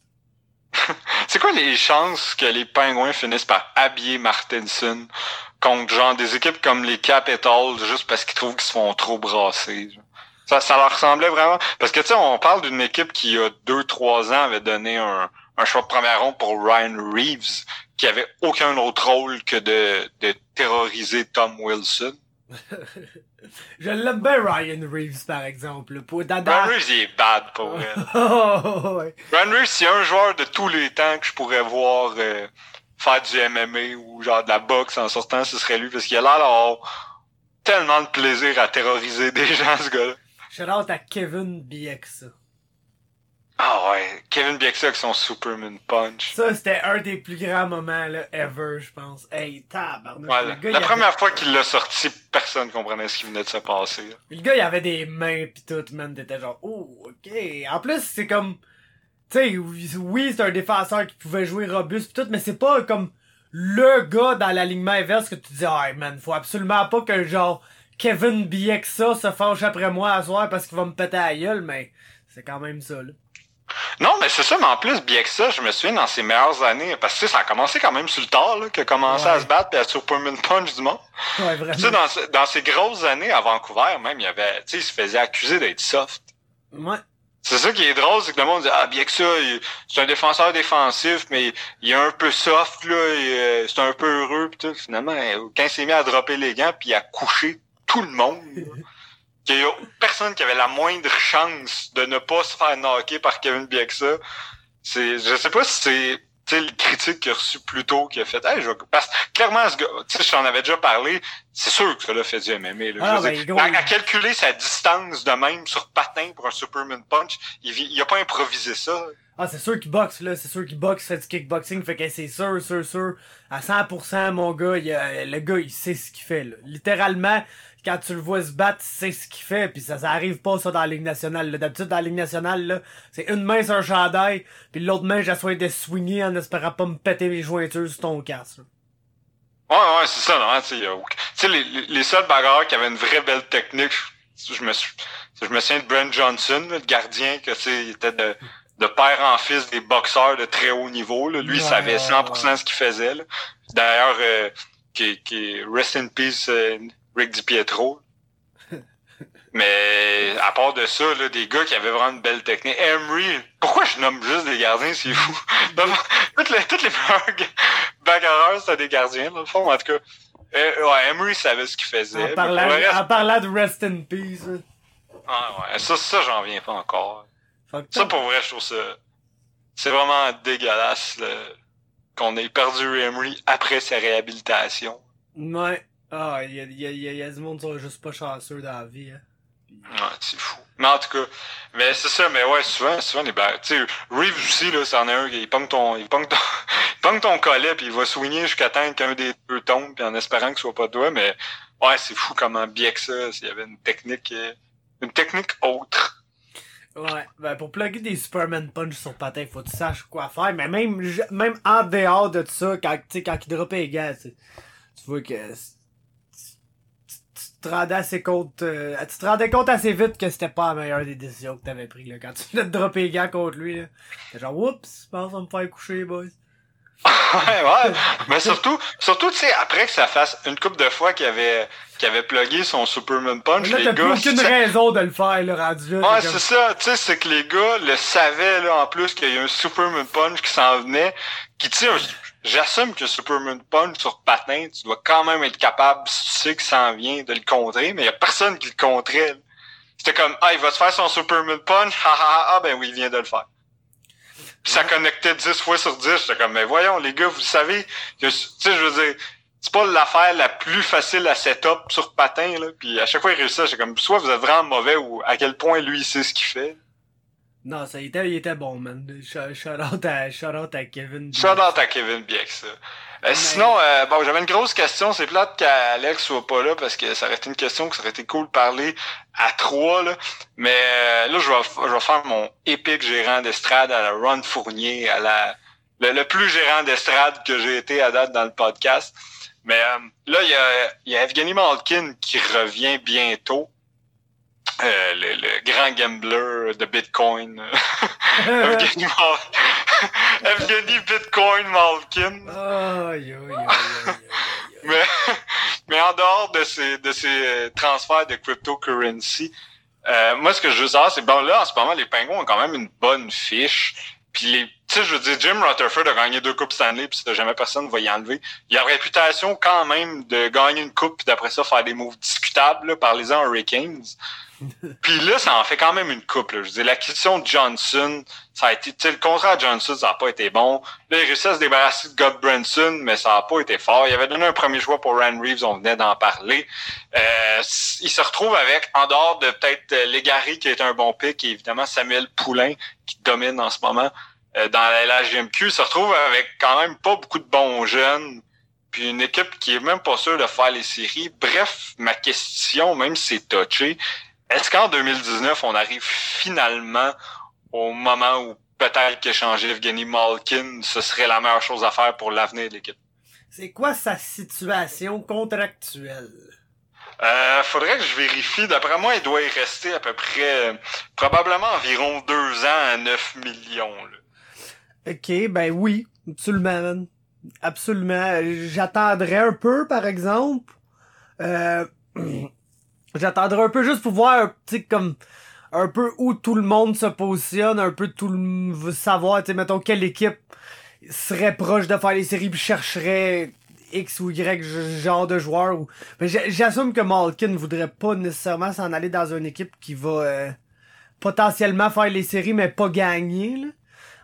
*laughs* C'est quoi les chances que les Pingouins finissent par habiller Martinson contre genre des équipes comme les Capitals juste parce qu'ils trouvent qu'ils se font trop brasser? Ça, ça leur ressemblait vraiment. Parce que tu sais, on parle d'une équipe qui, il y a deux, trois ans, avait donné un, un choix de première ronde pour Ryan Reeves, qui avait aucun autre rôle que de, de terroriser Tom Wilson. *laughs* Je l'aime bien Ryan Reeves par exemple. Pour Dada. Ryan Reeves, il est bad pour elle. *laughs* Oh, ouais. Ryan Reeves, c'est un joueur de tous les temps que je pourrais voir euh, faire du MMA ou genre de la boxe en sortant, ce serait lui, parce qu'il a l'air d'avoir tellement de plaisir à terroriser *laughs* des gens, ce gars-là. Shout out à Kevin Bieksa. Ah ouais, Kevin Bieksa avec son Superman Punch. Ça, c'était un des plus grands moments, là, ever, je pense. Hey, tabarnak. Ouais, la gars, la il première fois qu'il l'a sorti, personne comprenait ce qui venait de se passer. là. le gars, il avait des mains pis tout, man. T'étais genre, oh, ok. En plus, c'est comme, tu sais, oui, c'est un défenseur qui pouvait jouer robuste pis tout, mais c'est pas comme le gars dans l'alignement inverse que tu dis, ah, man, faut absolument pas que, genre, Kevin Bieksa se fâche après moi à soir parce qu'il va me péter à la gueule, mais c'est quand même ça, là. Non, mais c'est ça, mais en plus, Bieksa, je me souviens dans ses meilleures années, parce que tu sais, ça a commencé quand même sur le tard, là, qu'il a commencé Ouais. à se battre pis à Superman Punch du monde. Ouais, Tu sais, vraiment. dans, dans ses grosses années à Vancouver, même, il y avait, tu sais, il se faisait accuser d'être soft. Ouais. C'est ça qui est drôle, c'est que le monde dit ah bien que ça, il- c'est un défenseur défensif, mais il est un peu soft là, et, euh, c'est un peu heureux pis tout. Finalement, euh, quand il s'est mis à dropper les gants puis à coucher tout le monde, *laughs* qu'il y a personne qui avait la moindre chance de ne pas se faire knocker par Kevin Bieksa. C'est, je sais pas si c'est le critique qu'il a reçu plus tôt qui a fait hey, je vais- parce que clairement ce gars tu sais je t'en avais déjà parlé c'est sûr que ce gars-là fait du MMA là. Ah, Je ben, dire, à, à calculer sa distance de même sur patin pour un Superman Punch il, il a pas improvisé ça Ah, c'est sûr qu'il boxe, là. C'est sûr qu'il boxe, fait du kickboxing. Fait que c'est sûr, sûr, sûr. À 100%, mon gars, il a- le gars, il sait ce qu'il fait, là. Littéralement, quand tu le vois se battre, il sait ce qu'il fait. Puis ça, ça arrive pas, ça, dans la Ligue nationale. D'habitude, dans la Ligue nationale, c'est une main sur un chandail, puis l'autre main, j'assois de swinger en espérant pas me péter les jointures sur ton casque, là. ouais ouais c'est ça non tu sais a aucun- tu sais les, les, les seuls bagarreurs qui avaient une vraie belle technique je, me suis je me souviens de Brent Johnson le gardien que tu sais il était de de père en fils des boxeurs de très haut niveau là. lui il Ouais, savait ouais, 100% ouais. ce qu'il faisait d'ailleurs euh, qui, qui rest in peace euh, Rick DiPietro mais à part de ça, là, des gars qui avaient vraiment une belle technique. Emery, pourquoi je nomme juste des gardiens, c'est fou? *laughs* toutes les, toutes les meilleurs c'était des gardiens, dans le fond, en tout cas. Euh, ouais, Emery savait ce qu'il faisait. En parlant, pour le reste- en parlant de Rest in Peace, là. ah, ouais, ça, ça j'en viens pas encore. Ça, pour vrai, je trouve ça... C'est vraiment dégueulasse, qu'on ait perdu Emery après sa réhabilitation. Ouais. Ah, il y a, il y, a, il y a- il y a du monde qui sont juste pas chanceux dans la vie, hein. Ouais, c'est fou. Mais en tout cas, mais c'est ça, mais ouais, souvent, souvent les bagarres. Tu sais, Reeves aussi, là, c'en est un, il pogne ton, il pogne ton, *laughs* il pogne ton collet, puis il va swinger jusqu'à temps qu'un des deux tombe, puis en espérant que ce soit pas toi, mais ouais, c'est fou comment bien que ça, s'il y avait une technique, euh, une technique autre. Ouais, ben pour plugger des Superman Punch sur patin, faut que tu saches quoi faire, mais même, même en dehors de ça, quand, tu sais, quand il droppait les gars, tu vois que, te rendais assez compte, euh, tu te rendais compte assez vite que c'était pas la meilleure des décisions que t'avais pris, là, quand tu venais de dropper les gants contre lui, là. T'es genre, oups, je pense qu'on me faire coucher, boys. *laughs* ouais, ouais. Mais surtout, surtout, tu sais, après que ça fasse une couple de fois qu'il avait, qu'il avait plugué son Superman Punch, là, les gars. aucune raison de le faire, le rendu là. Ouais, c'est comme- ça. Tu sais, c'est que les gars le savaient, là, en plus, qu'il y a un Superman Punch qui s'en venait. Qui, tu sais, j'assume que Superman Punch sur patin, tu dois quand même être capable, si tu sais qu'il s'en vient, de le contrer, mais il y a personne qui le contrait. C'était comme, ah, il va se faire son Superman Punch, *laughs* ha ha ha, ah, ben oui, il vient de le faire. Puis ça connectait 10 fois sur 10. J'étais comme, mais voyons, les gars, vous savez que, tu sais, je veux dire, c'est pas l'affaire la plus facile à setup sur patin, là. Puis à chaque fois, il réussit, j'étais comme, soit vous êtes vraiment mauvais ou à quel point lui, il sait ce qu'il fait. Non, ça, il était, il était bon, man. Shout shout out à, shout out à Kevin. Shout out à Kevin Biex, ça. Euh, Sinon, euh, bon, j'avais une grosse question. C'est plate qu'Alex soit pas là parce que ça aurait été une question que ça aurait été cool de parler à trois, là. Mais euh, là, je vais, je vais faire mon épique gérant d'estrade à la Ron Fournier, à la le, le plus gérant d'estrade que j'ai été à date dans le podcast. Mais euh, là, il y a, il y a Evgeny Malkin qui revient bientôt. Euh, le, le grand gambler de Bitcoin. *laughs* *laughs* *laughs* Evgeny, Bitcoin Malkin. Mais, mais en dehors de ces, de ces euh, transferts de cryptocurrency, euh, moi, ce que je veux savoir, c'est bon, là, en ce moment, les pingouins ont quand même une bonne fiche. Puis les, sais, je veux dire, Jim Rutherford a gagné deux coupes Stanley, puis ça, jamais personne va y enlever. Il a la réputation quand même de gagner une coupe, puis d'après ça, faire des moves discutables, là, parlez-en aux Hurricanes. *laughs* puis là, ça en fait quand même une coupe. Là. Je veux dire, l'acquisition de Johnson, ça a été, tu sais, le contrat de Johnson, ça n'a pas été bon. Là, il réussit à se débarrasser de God Branson, mais ça n'a pas été fort. Il avait donné un premier choix pour Rand Reeves, on venait d'en parler. Euh, il se retrouve avec, en dehors de peut-être euh, Legary, qui est un bon pick, et évidemment Samuel Poulain, qui domine en ce moment dans la LHGMQ, il se retrouve avec quand même pas beaucoup de bons jeunes, puis une équipe qui est même pas sûre de faire les séries. Bref, ma question, même si c'est touché, est-ce qu'en 2019, on arrive finalement au moment où peut-être qu'échanger Evgeny Malkin, ce serait la meilleure chose à faire pour l'avenir de l'équipe? C'est quoi sa situation contractuelle? Euh, faudrait que je vérifie. D'après moi, il doit y rester à peu près, euh, probablement environ deux ans à 9 millions. là. Ok, ben oui, absolument. Absolument. J'attendrai un peu, par exemple. Euh, *clears throat* J'attendrai un peu juste pour voir, tu sais, comme un peu où tout le monde se positionne, un peu tout le savoir, tu sais, mettons, quelle équipe serait proche de faire les séries puis chercherait X ou Y genre de joueur. Ou... Mais j'assume que Malkin voudrait pas nécessairement s'en aller dans une équipe qui va euh, potentiellement faire les séries mais pas gagner, là.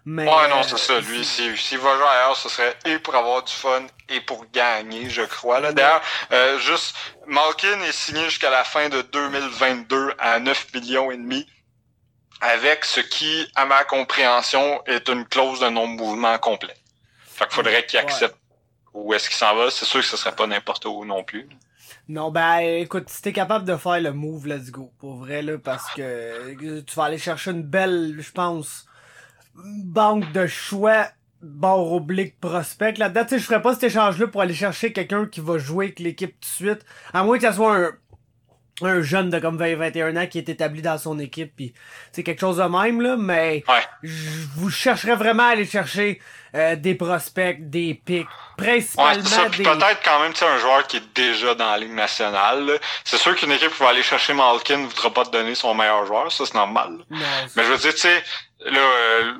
Mais, Ouais, non, euh, c'est ça. Lui, s'il s'il va jouer ailleurs, ce serait et pour avoir du fun et pour gagner, je crois. Là. D'ailleurs, euh, juste, Malkin est signé jusqu'à la fin de 2022 à 9 millions et demi, avec ce qui, à ma compréhension, est une clause de non-mouvement complet. Fait qu'il faudrait qu'il Ouais. accepte où est-ce qu'il s'en va. C'est sûr que ce serait pas n'importe où non plus. Non, ben écoute, si t'es capable de faire le move, let's go. Pour vrai, là, parce que euh, tu vas aller chercher une belle, je pense, banque de choix bord oblique prospect. Là-dedans, tu sais, je ferais pas cet échange-là pour aller chercher quelqu'un qui va jouer avec l'équipe tout de suite. À moins que ça soit un, un jeune de comme 20-21 ans qui est établi dans son équipe puis c'est quelque chose de même là mais Ouais. je vous chercherais vraiment à aller chercher euh, des prospects des picks Ouais, principalement. Puis des peut-être quand même, un joueur qui est déjà dans la Ligue nationale. C'est sûr qu'une équipe qui va aller chercher Malkin ne voudra pas te donner son meilleur joueur. Ça, c'est normal. non, Mais je veux dire, tu sais, là, euh,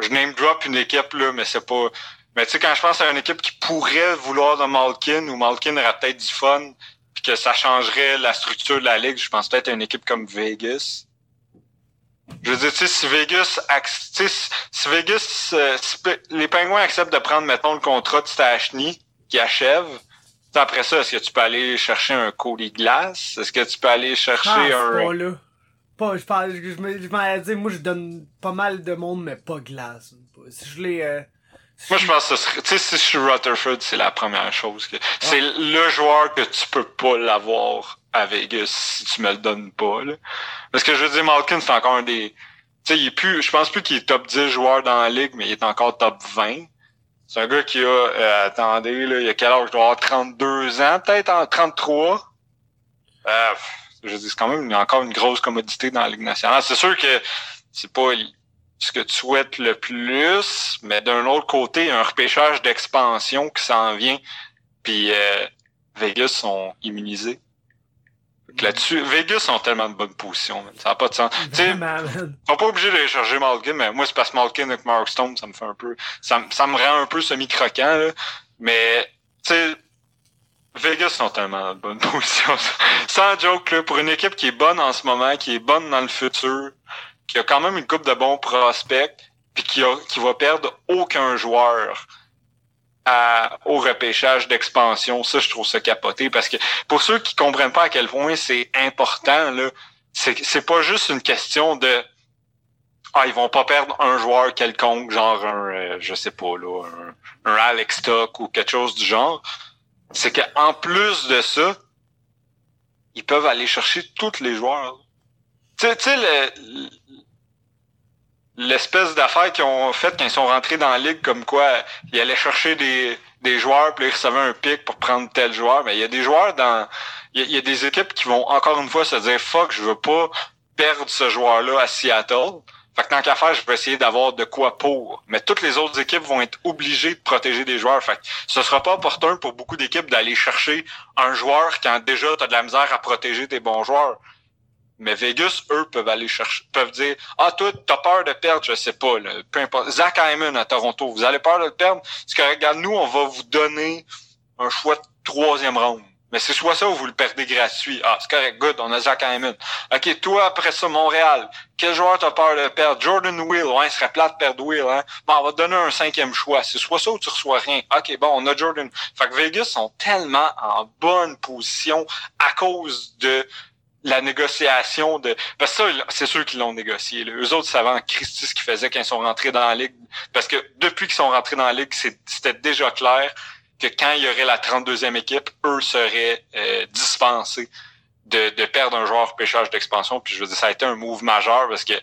je name drop une équipe, là, mais c'est pas... Mais tu sais, quand je pense à une équipe qui pourrait vouloir de Malkin, ou Malkin aurait peut-être du fun, puis que ça changerait la structure de la Ligue, je pense peut-être à une équipe comme Vegas. Je veux dire, tu sais, si Vegas, si- Vegas, euh, si les Pingouins acceptent de prendre, mettons, le contrat de Stachny, qui achève, après ça, est-ce que tu peux aller chercher un Cody Glass? Est-ce que tu peux aller chercher Ah, un... pas je pense, je, je, me- je m'en dire, moi je donne pas mal de monde, mais pas glace. Si je l'ai, euh, si Moi, je pense que ce serait, tu sais, si je suis Rutherford, c'est la première chose que, c'est le joueur que tu peux pas l'avoir à Vegas si tu me le donnes pas, là. Parce que je veux dire, Malkin, c'est encore un des, tu sais, il est plus, je pense plus qu'il est top 10 joueurs dans la ligue, mais il est encore top 20. C'est un gars qui a, euh, attendez, là, il a quel âge? Il doit avoir 32 ans, peut-être, en 33. Euh, je dis, c'est quand même encore une grosse commodité dans la Ligue nationale. C'est sûr que c'est pas ce que tu souhaites le plus, mais d'un autre côté, il y a un repêchage d'expansion qui s'en vient, puis euh, Vegas sont immunisés. Là-dessus, Vegas sont tellement de bonne position, ça n'a pas de sens. Ils sont pas obligés d'aller chercher Malkin, mais moi, c'est parce que Malkin avec Mark Stone, ça me fait un peu. Ça, ça me rend un peu semi-croquant, Mais tu sais, Vegas sont tellement de bonne *laughs* position. Sans joke, là, pour une équipe qui est bonne en ce moment, qui est bonne dans le futur, qui a quand même une coupe de bons prospects, puis qui, qui va perdre aucun joueur au repêchage d'expansion. Ça, je trouve ça capoté parce que pour ceux qui comprennent pas à quel point c'est important, là, c'est, pas juste une question de ah, ils vont pas perdre un joueur quelconque, genre un, euh, je sais pas, là, un, un Alex Stock ou quelque chose du genre. C'est qu'en plus de ça, ils peuvent aller chercher tous les joueurs. Tu sais, l'espèce d'affaire qu'ils ont fait quand ils sont rentrés dans la ligue, comme quoi ils allaient chercher des, joueurs, puis ils recevaient un pic pour prendre tel joueur. Mais il y a des joueurs dans. Il y, a, des équipes qui vont encore une fois se dire Fuck, je veux pas perdre ce joueur-là à Seattle. Fait que tant qu'à faire, je vais essayer d'avoir de quoi pour. Mais toutes les autres équipes vont être obligées de protéger des joueurs. Fait que ce sera pas opportun pour beaucoup d'équipes d'aller chercher un joueur quand déjà tu as de la misère à protéger tes bons joueurs. Mais Vegas, eux, peuvent aller chercher, peuvent dire, ah, toi, t'as peur de perdre, je sais pas, là, peu importe. Zach Hyman à Toronto, vous avez peur de le perdre? C'est que, regarde, nous, on va vous donner un choix de troisième round. Mais c'est soit ça ou vous le perdez gratuit. Ah, c'est correct, good, on a Zach Hyman. OK, toi, après ça, Montréal, quel joueur t'as peur de perdre? Jordan Will, ouais, ce serait plat de perdre Will, hein? Bon, on va te donner un cinquième choix. C'est soit ça ou tu reçois rien. OK, bon, on a Jordan. Fait que Vegas sont tellement en bonne position à cause de la négociation de. Parce que ça, c'est sûr qu'ils l'ont négocié. Là. Eux autres savaient en Christie ce qu'ils faisaient quand ils sont rentrés dans la Ligue. Parce que depuis qu'ils sont rentrés dans la Ligue, c'était déjà clair que quand il y aurait la 32e équipe, eux seraient euh, dispensés de, de, perdre un joueur pêchage d'expansion. Puis je veux dire, ça a été un move majeur parce que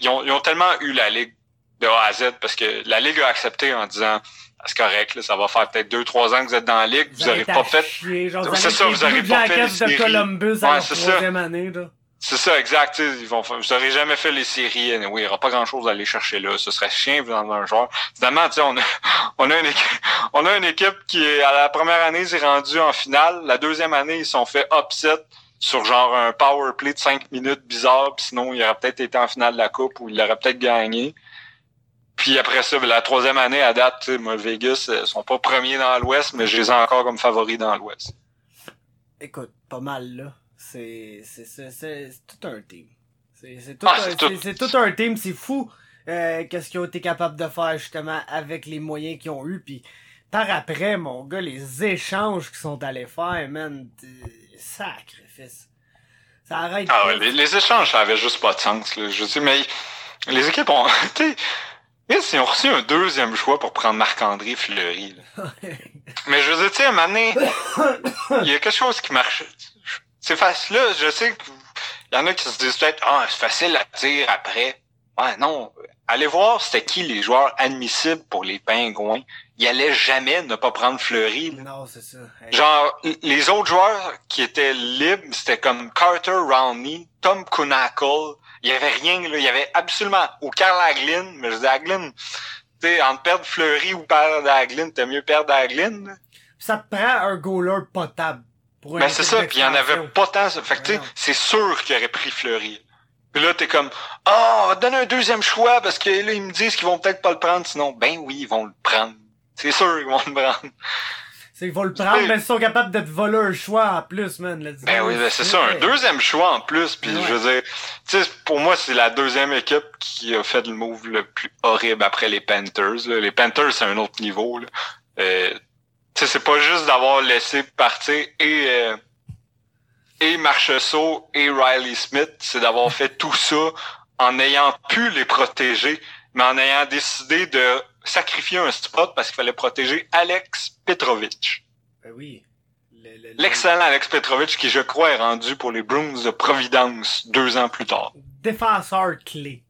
ils ont, ils ont tellement eu la Ligue de A à Z parce que la Ligue a accepté en disant c'est correct, là, ça va faire peut-être deux, trois ans que vous êtes dans la ligue, vous n'aurez pas fait. C'est ça, vous n'aurez pas fait de Columbus ouais, c'est ça. année, là. C'est ça, exact. Ils vont, vous n'aurez jamais fait les séries. oui, il n'y aura pas grand-chose à aller chercher là. Ce serait chien dans un joueur. Évidemment, on a, *laughs* on a une équipe, on a une équipe qui est, à la première année, s'est rendue en finale. La deuxième année, ils sont fait upset sur genre un power play de cinq minutes bizarre. sinon, il aurait peut-être été en finale de la coupe ou il aurait peut-être gagné. Puis après ça, la troisième année à date, moi, Vegas, ils euh, sont pas premiers dans l'Ouest, mais je les ai encore comme favoris dans l'Ouest. Écoute, pas mal là. C'est c'est tout un team. C'est tout, ah, un, tout... un team, c'est fou. Euh, qu'est-ce qu'ils ont été capables de faire justement avec les moyens qu'ils ont eu puis par après mon gars les échanges qu'ils sont allés faire man sacrifice ça arrête ah ouais, les, échanges ça avait juste pas de sens là. je sais mais les équipes ont *laughs* ils ont reçu un deuxième choix pour prendre Marc-André Fleury. *laughs* Mais je veux dire, tu sais, à un moment donné, *coughs* il y a quelque chose qui marche. C'est facile. Là, je sais qu'il y en a qui se disent peut-être, ah, c'est facile à dire après. Ouais, non. Allez voir c'était qui les joueurs admissibles pour les pingouins. Il allait jamais ne pas prendre Fleury. Non, c'est ça. Genre, les autres joueurs qui étaient libres, c'était comme Carter Rowney, Tom Kunackle, il y avait rien, là. Il y avait absolument, ou Carl Aglin, mais je dis Aglin, tu sais, entre perdre Fleury ou perdre Aglin, t'as mieux perdre Aglin, Ça te prend un goaler potable. Pour ben c'est ça, puis il y en avait pas tant. Fait que, c'est sûr qu'il aurait pris Fleury. Puis là, t'es comme, ah, oh, on va te donner un deuxième choix parce que là, ils me disent qu'ils vont peut-être pas le prendre, sinon, ben oui, ils vont le prendre. C'est sûr qu'ils vont le prendre. Ils vont le prendre, mais ils sont capables de te voler un choix en plus, man. ben oui, ben c'est ça, un deuxième choix en plus. Puis je veux dire, tu sais, pour moi, c'est la deuxième équipe qui a fait le move le plus horrible après les Panthers. Les Panthers, c'est un autre niveau. Là. Euh, tu c'est pas juste d'avoir laissé partir et euh, et Marchessault et Riley Smith, c'est d'avoir fait tout ça en n'ayant pu les protéger, mais en ayant décidé de sacrifier un spot parce qu'il fallait protéger Alex Petrovic. Ben oui. L'excellent Alex Petrovic qui, je crois, est rendu pour les Bruins de Providence deux ans plus tard. Défenseur clé.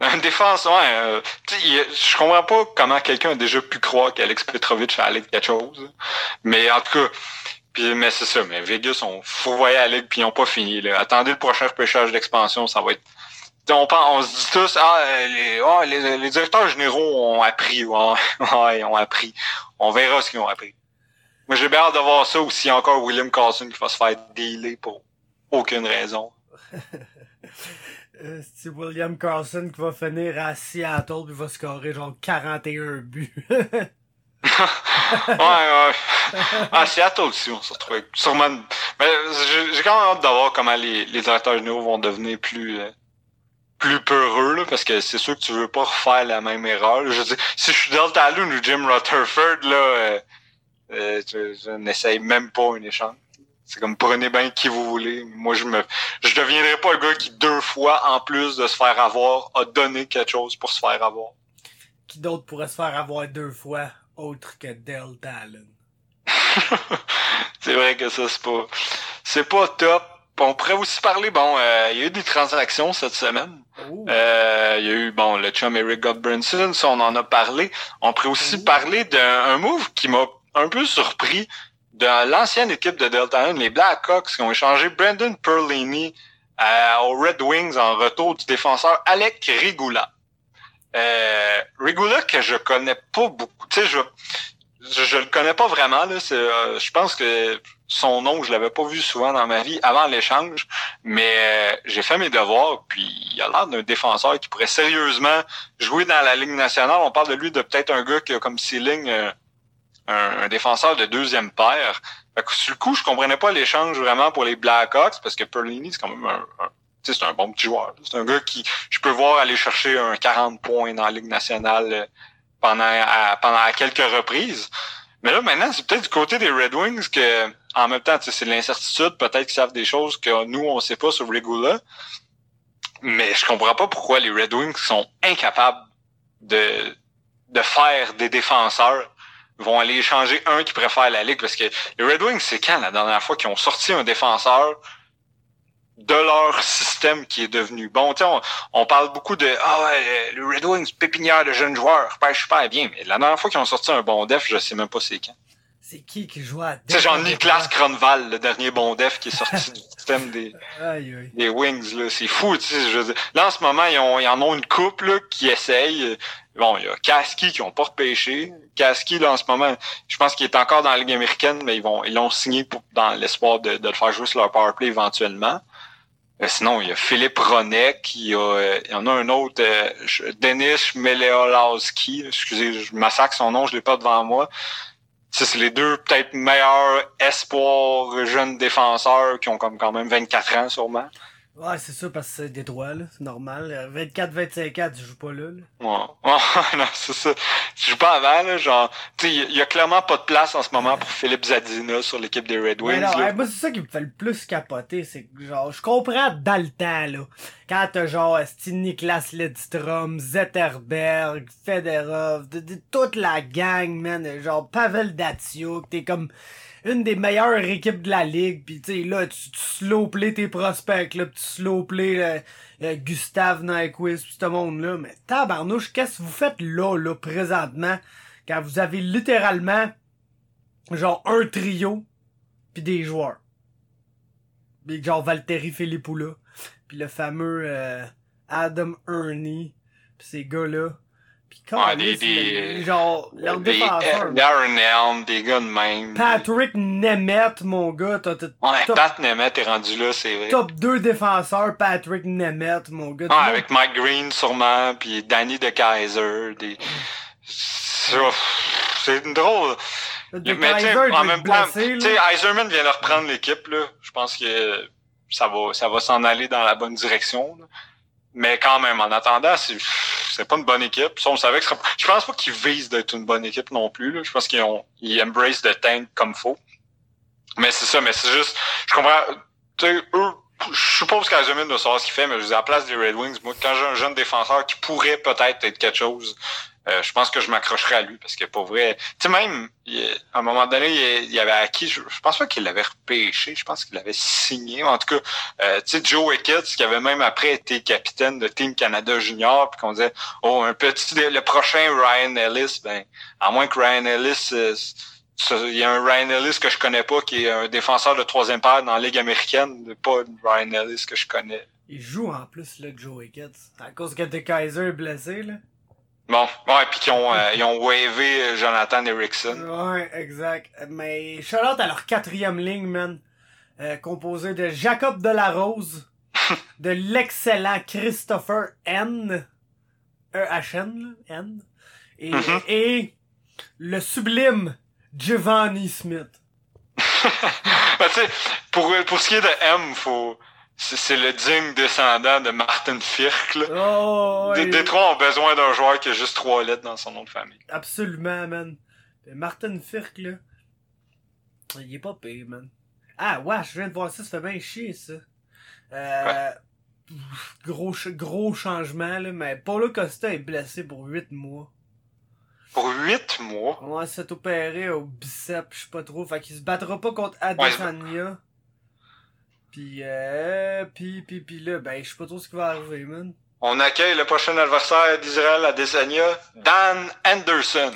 Un défenseur, ouais. Euh, je comprends pas comment quelqu'un a déjà pu croire qu'Alex Petrovic allait quelque chose. Mais en tout cas, Puis, mais c'est ça, mais Vegas, on fourvoyait la ligue, puis ils n'ont pas fini. Là. Attendez le prochain repêchage d'expansion, ça va être. On, pense, on se dit tous, ah, les, oh, les, directeurs généraux ont appris. *laughs* Ouais, ils ont appris. On verra ce qu'ils ont appris. Moi, j'ai bien hâte de voir ça aussi encore William Carlson qui va se faire dealer pour aucune raison. *laughs* Euh, c'est William Carlson qui va finir à Seattle puis va scorer genre 41 buts. *laughs* ouais, ouais. À Seattle aussi, on se retrouve sûrement. Mais j'ai quand même hâte de voir comment les, les directeurs généraux vont devenir plus euh, plus peureux, là, parce que c'est sûr que tu veux pas refaire la même erreur. Je dis, si je suis Delta ou Jim Rutherford, là, euh, je, je n'essaye même pas une échange. C'est comme prenez bien qui vous voulez. Moi, je me, je deviendrai pas le gars qui deux fois, en plus de se faire avoir, a donné quelque chose pour se faire avoir. Qui d'autre pourrait se faire avoir deux fois, autre que Del Talon? *laughs* c'est vrai que ça, c'est pas, c'est pas top. On pourrait aussi parler, bon, euh, il y a eu des transactions cette semaine. Euh, il y a eu, bon, le chum Eric Godbranson, ça, on en a parlé. On pourrait aussi parler d'un move qui m'a un peu surpris de l'ancienne équipe de Delta les Blackhawks, qui ont échangé Brandon Perlini euh, aux Red Wings en retour du défenseur Alec Rigula. Euh, Rigula que je connais pas beaucoup. Tu sais, je, je, le connais pas vraiment. Là. Euh, je pense que son nom, je l'avais pas vu souvent dans ma vie avant l'échange, mais euh, j'ai fait mes devoirs, puis il a l'air d'un défenseur qui pourrait sérieusement jouer dans la Ligue nationale. On parle de lui de peut-être un gars qui a comme ceiling euh, un, défenseur de deuxième paire. Fait que, sur le coup, je comprenais pas l'échange vraiment pour les Blackhawks parce que Perlini, c'est quand même un, c'est un bon petit joueur. C'est un gars qui, je peux voir aller chercher un 40 points dans la Ligue nationale euh, pendant, pendant quelques reprises. Mais là, maintenant, c'est peut-être du côté des Red Wings que, en même temps, c'est l'incertitude. Peut-être qu'ils savent des choses que nous, on sait pas sur Regula. Mais je comprends pas pourquoi les Red Wings sont incapables de, de faire des défenseurs vont aller échanger un qui préfère la ligue parce que les Red Wings, c'est quand la dernière fois qu'ils ont sorti un défenseur de leur système qui est devenu bon? On, on parle beaucoup de Ah ouais, le Red Wings, pépinière de jeunes joueurs, pas super bien. Mais la dernière fois qu'ils ont sorti un bon def, je sais même pas c'est quand. C'est qui qui joue à C'est genre Niklas Cronval, le dernier bon def qui est sorti *laughs* du système des, des Wings. Là. C'est fou. Tu sais, je là, en ce moment, ils, ont, ils en ont une couple qui essaye. Bon, il y a Kaski qui ont pas repêché. Kaski, là, en ce moment, je pense qu'il est encore dans la Ligue américaine, mais ils vont ils l'ont signé pour, dans l'espoir de, de le faire jouer sur leur powerplay éventuellement. Euh, sinon, il y a Philippe Ronek, il y, a, euh, il y en a un autre, euh, Denis Meleolowski. Excusez, je massacre son nom, je l'ai pas devant moi. C'est les deux peut-être meilleurs espoirs jeunes défenseurs qui ont comme quand même 24 ans sûrement. Ouais, c'est ça, parce que c'est Détroit, là. C'est normal. 24-25 ans, tu joues pas là, là. Ouais. *laughs* ouais non, c'est ça. Tu joues pas avant, là. Genre, tu sais, il y a clairement pas de place en ce moment pour Philippe Zadina sur l'équipe des Red Wings. non, moi, c'est ça qui me fait le plus capoter. C'est que, genre, je comprends dans le temps, là. Quand t'as, genre, Steve Niklas Lidstrom, Zetterberg, Federov, de, de, toute la gang, man. Genre, Pavel Datsuk, t'es comme une des meilleures équipes de la ligue puis tu là tu, tu slow play tes prospects là tu slow play euh, euh, Gustave Nyquist tout ce monde là mais tabarnouche qu'est-ce que vous faites là là présentement quand vous avez littéralement genre un trio puis des joueurs? Puis genre Valtteri Filippoula puis le fameux euh, Adam Ernie puis ces là Ouais, des, des, genre, leur défenseur. Darren Elm, des gars de même. Patrick Nemeth, mon gars. T'as, t'as, ouais, top, Pat Nemeth est rendu là, c'est vrai. Top 2 défenseurs, Patrick Nemeth, mon gars. Avec Mike Green sûrement, puis Danny de Kaiser. Des... C'est une drôle. Mais Kaiser, en même temps, tu sais, Eiserman vient de reprendre l'équipe, là. Je pense que ça va, ça va s'en aller dans la bonne direction. Là. Mais quand même, en attendant, c'est, c'est pas une bonne équipe. On savait que Je pense pas qu'ils visent d'être une bonne équipe non plus. Là. Je pense qu'ils ont ils embrace de tank comme faut. Mais c'est ça, mais c'est juste. Je comprends. Tu sais, eux, je suppose qu'Azumin doit savoir ce qu'il fait, mais je dis à la place des Red Wings, moi, quand j'ai un jeune défenseur qui pourrait peut-être être quelque chose, euh, je pense que je m'accrocherai à lui parce que pour vrai, tu sais même à un moment donné, il, y avait acquis, je, pense pas qu'il l'avait repêché, je pense qu'il l'avait signé. En tout cas, euh, tu sais Joe Wickett, qui avait même après été capitaine de Team Canada Junior, puis qu'on disait oh un petit le prochain Ryan Ellis, ben à moins que Ryan Ellis euh, il y a un Ryan Ellis que je connais pas qui est un défenseur de troisième paire dans la Ligue américaine, pas Ryan Ellis que je connais. Il joue en plus, là, Joey Kitts. À cause que De Kaiser est blessé, là. Bon, ouais, puis qu'ils ont, euh, ils ont wavé euh, Jonathan Erickson. Ouais, exact. Mais out à leur quatrième ligne, man. Euh, composé de Jacob Delarose, *laughs* de l'excellent Christopher N. E-H-N, N. Et, Mhm. et le sublime Giovanni Smith. *laughs* Ben, tu sais, pour, pour ce qui est de M, faut, c'est, le digne descendant de Martin Firk, là. Oh, Des ouais. Détroit ont besoin d'un joueur qui a juste trois lettres dans son nom de famille. Absolument, man. Martin Firk, là. Il est pas payé, man. Ah, ouais, je viens de voir ça, ça fait bien chier, ça. Euh, gros, ch- gros changement, là, mais Paulo Costa est blessé pour 8 mois. Pour huit mois? On va s'est opéré au bicep, je sais pas trop. Fait qu'il se battra pas contre Adesanya. Puis, euh, puis, puis, puis là, ben, je sais pas trop ce qui va arriver, man. On accueille le prochain adversaire d'Israël à Desania, Dan Anderson.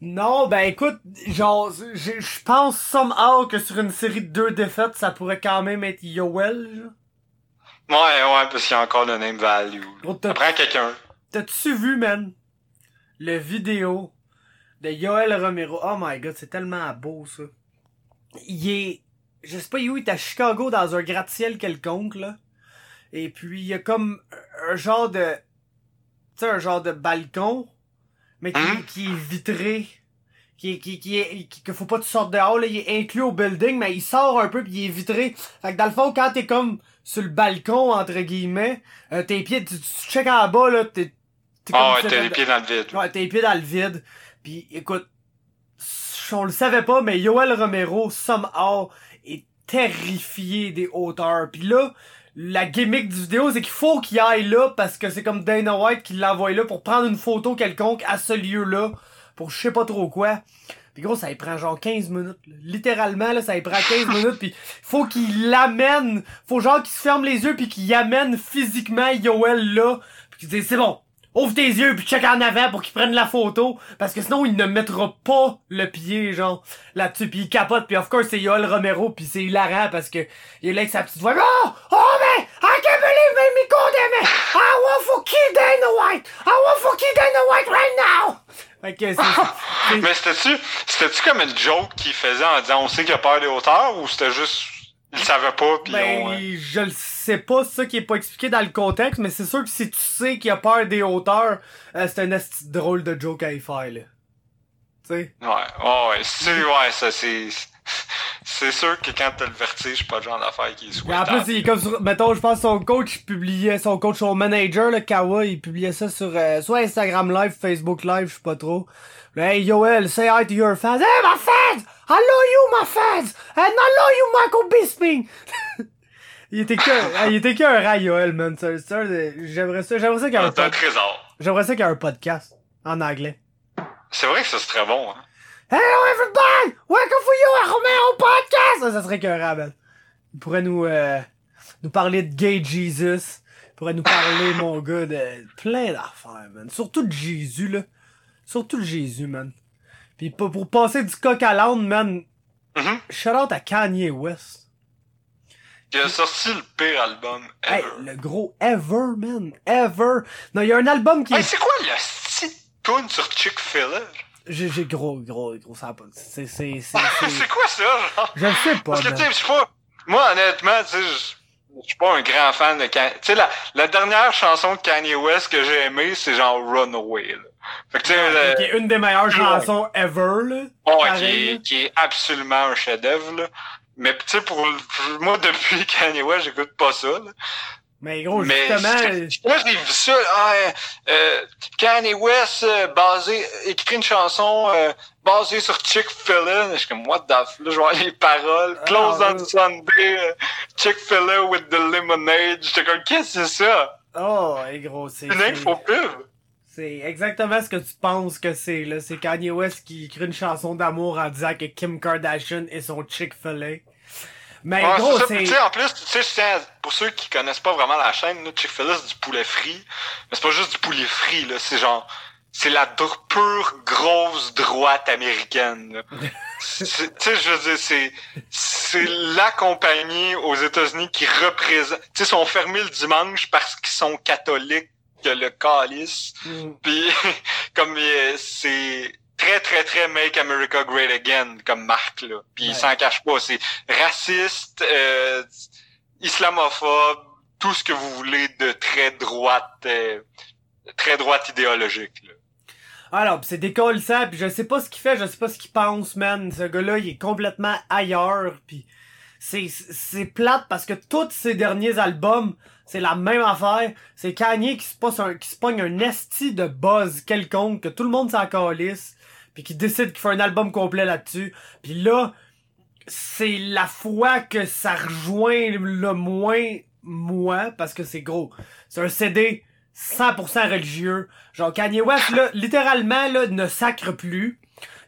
Non, ben écoute, genre, je pense somehow que sur une série de deux défaites, ça pourrait quand même être Yoel. Ouais, ouais, parce qu'il y a encore le name value. Gros, t'as- Ça prend quelqu'un. T'as-tu vu, man, le vidéo de Yoel Romero? Oh my god, c'est tellement beau, ça. Il est, je sais pas où, il est à Chicago dans un gratte-ciel quelconque, là. Et puis, il y a comme un genre de, tu sais, un genre de balcon, mais qui, Mhm. qui est vitré. Qui, qui, qui est, qui, que faut pas que tu sortes dehors, là. Il est inclus au building, mais il sort un peu puis il est vitré. Fait que dans le fond, quand t'es comme sur le balcon, entre guillemets, euh, tes pieds, tu, tu checkes en bas, là, t'es, t'es comme Ah ouais, t'as le- les pieds dans le vide. Ouais, t'es les pieds dans le vide. Puis écoute, on le savait pas, mais Yoel Romero, somehow, terrifié des hauteurs. Puis là, la gimmick du vidéo, c'est qu'il faut qu'il aille là parce que c'est comme Dana White qui l'envoie là pour prendre une photo quelconque à ce lieu-là pour je sais pas trop quoi. Puis gros, ça y prend genre 15 minutes. là. Littéralement, là, ça y prend 15 *laughs* minutes. Puis faut qu'il l'amène. Faut genre qu'il se ferme les yeux puis qu'il amène physiquement Yoel là. Puis qu'il dise, c'est bon. Ouvre tes yeux puis check en avant pour qu'il prenne la photo. Parce que sinon, il ne mettra pas le pied, genre, là-dessus. Puis il capote. Puis of course, c'est Yoel Romero. Puis c'est hilarant parce que il est là avec sa petite voix. Oh! Oh, man! I can't believe me, me condemn! I want for kill Dana White! I want for kill Dana White right now! Fait que c'est... c'est- *laughs* Mais c'était-tu, c'était-tu comme une joke qu'il faisait en disant on sait qu'il a peur des hauteurs ou c'était juste, il savait pas pis Ben, on, euh, je le sais pas, c'est ça qui est pas expliqué dans le contexte, mais c'est sûr que si tu sais qu'il a peur des hauteurs, euh, c'est un esti drôle de joke à y faire, là. Tu sais? Ouais, ouais, ouais, c'est, ouais, ça, c'est, c'est sûr que quand t'as le vertige, pas le genre d'affaire qui est Mais en souhaitable. plus, il est comme sur, mettons, je pense son coach publiait, son coach, son manager, le Kawa, il publiait ça sur, euh, soit Instagram Live, Facebook Live, je sais pas trop. Hey, Yoel, say hi to your fans. Hey, my fans! I love you, my fans! And I love you, Michael Bisping! *laughs* il était que, ah, il était que un rat, Yoel, man. J'aimerais ça, j'aimerais ça qu'il y ait un, pod- j'aimerais ça qu'il y ait un podcast. En anglais. C'est vrai que ça serait bon, hein. Hello everybody! Welcome for you à Romero Podcast! Ça, ça serait qu'un man. Il pourrait nous, euh, nous parler de gay Jesus. Il pourrait nous parler, *laughs* mon gars, de plein d'affaires, man. Surtout de Jésus, là. Surtout de Jésus, man. Puis pour, pour passer du coq à l'âne, man, Mhm. shout out à Kanye West. Il a sorti le pire album ever. Hey, le gros ever, man. Ever. Non, il y a un album qui Hey, est... c'est quoi le style tune sur Chick-fil-A? J'ai, j'ai gros, gros, gros, ça pas... C'est, c'est, c'est, c'est c'est... quoi ça, genre? Je le sais pas, Parce que, tu sais, je suis pas. Moi, honnêtement, tu sais, je suis pas un grand fan de Kanye. Tu sais, la, la dernière chanson de Kanye West que j'ai aimée, c'est genre Runaway, là. Fait que, tu sais, Ah, Qui est une des meilleures chansons ever, là. qui, est, qui est absolument un chef-d'œuvre, là. Mais, tu sais, pour, pour- moi, *laughs* depuis Kanye West, j'écoute pas ça, là. Mais gros, Mais justement, moi j'ai vu ça, ah, euh, euh, Kanye West euh, basé, écrit une chanson euh, basée sur Chick-fil-A. Je suis comme what the f... Là, je vois les paroles. Ah, Close on ouais. Sunday, euh, Chick-fil-A with the lemonade. J'étais comme qu'est-ce que c'est ça? oh, et gros, c'est, Une info pub. C'est exactement ce que tu penses que c'est, là. C'est Kanye West qui écrit une chanson d'amour en disant que Kim Kardashian est son Chick-fil-A. Mais Ouais, gros, c'est ça. en plus, tu sais, pour ceux qui connaissent pas vraiment la chaîne, Chick-fil-A, c'est du poulet frit. Mais c'est pas juste du poulet frit, là. C'est genre, c'est la pure grosse droite américaine. *laughs* Tu sais, je veux dire, c'est, c'est la compagnie aux États-Unis qui représente. Tu sais, sont fermés le dimanche parce qu'ils sont catholiques que le calice. Mm. Puis, *laughs* comme c'est très, très, très Make America Great Again comme marque, là. Puis ils s'en cachent pas. C'est raciste, euh, islamophobe, tout ce que vous voulez de très droite, euh, très droite idéologique, là. Alors, c'est ça, puis je sais pas ce qu'il fait, je sais pas ce qu'il pense, man. Ce gars-là, il est complètement ailleurs, puis c'est c'est plate parce que tous ses derniers albums, c'est la même affaire. C'est Kanye qui se un, qui pogne un esti de buzz quelconque, que tout le monde s'en calisse, puis qui décide qu'il fait un album complet là-dessus. Puis là, c'est la fois que ça rejoint le moins moi, parce que c'est gros. C'est un CD 100% religieux. Genre Kanye West, là, littéralement, là, ne sacre plus.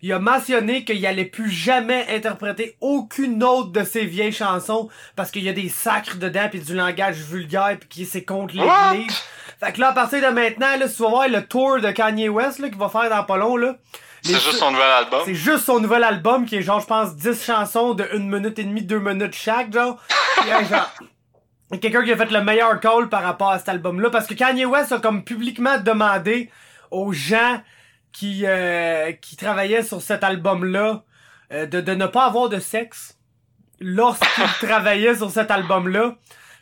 Il a mentionné qu'il allait plus jamais interpréter aucune autre de ses vieilles chansons parce qu'il y a des sacres dedans puis du langage vulgaire puis qui c'est contre l'église. Fait que là, à partir de maintenant, là, tu vas voir le tour de Kanye West, là, qu'il va faire dans pas long, là. C'est juste son nouvel album. C'est juste son nouvel album qui est genre, je pense, 10 chansons de 1 minute et demie, 2 minutes chaque, genre. *laughs* genre quelqu'un qui a fait le meilleur call par rapport à cet album-là. Parce que Kanye West a comme publiquement demandé aux gens qui, euh, qui travaillaient sur cet album-là euh, de, de ne pas avoir de sexe lorsqu'ils *laughs* travaillaient sur cet album-là.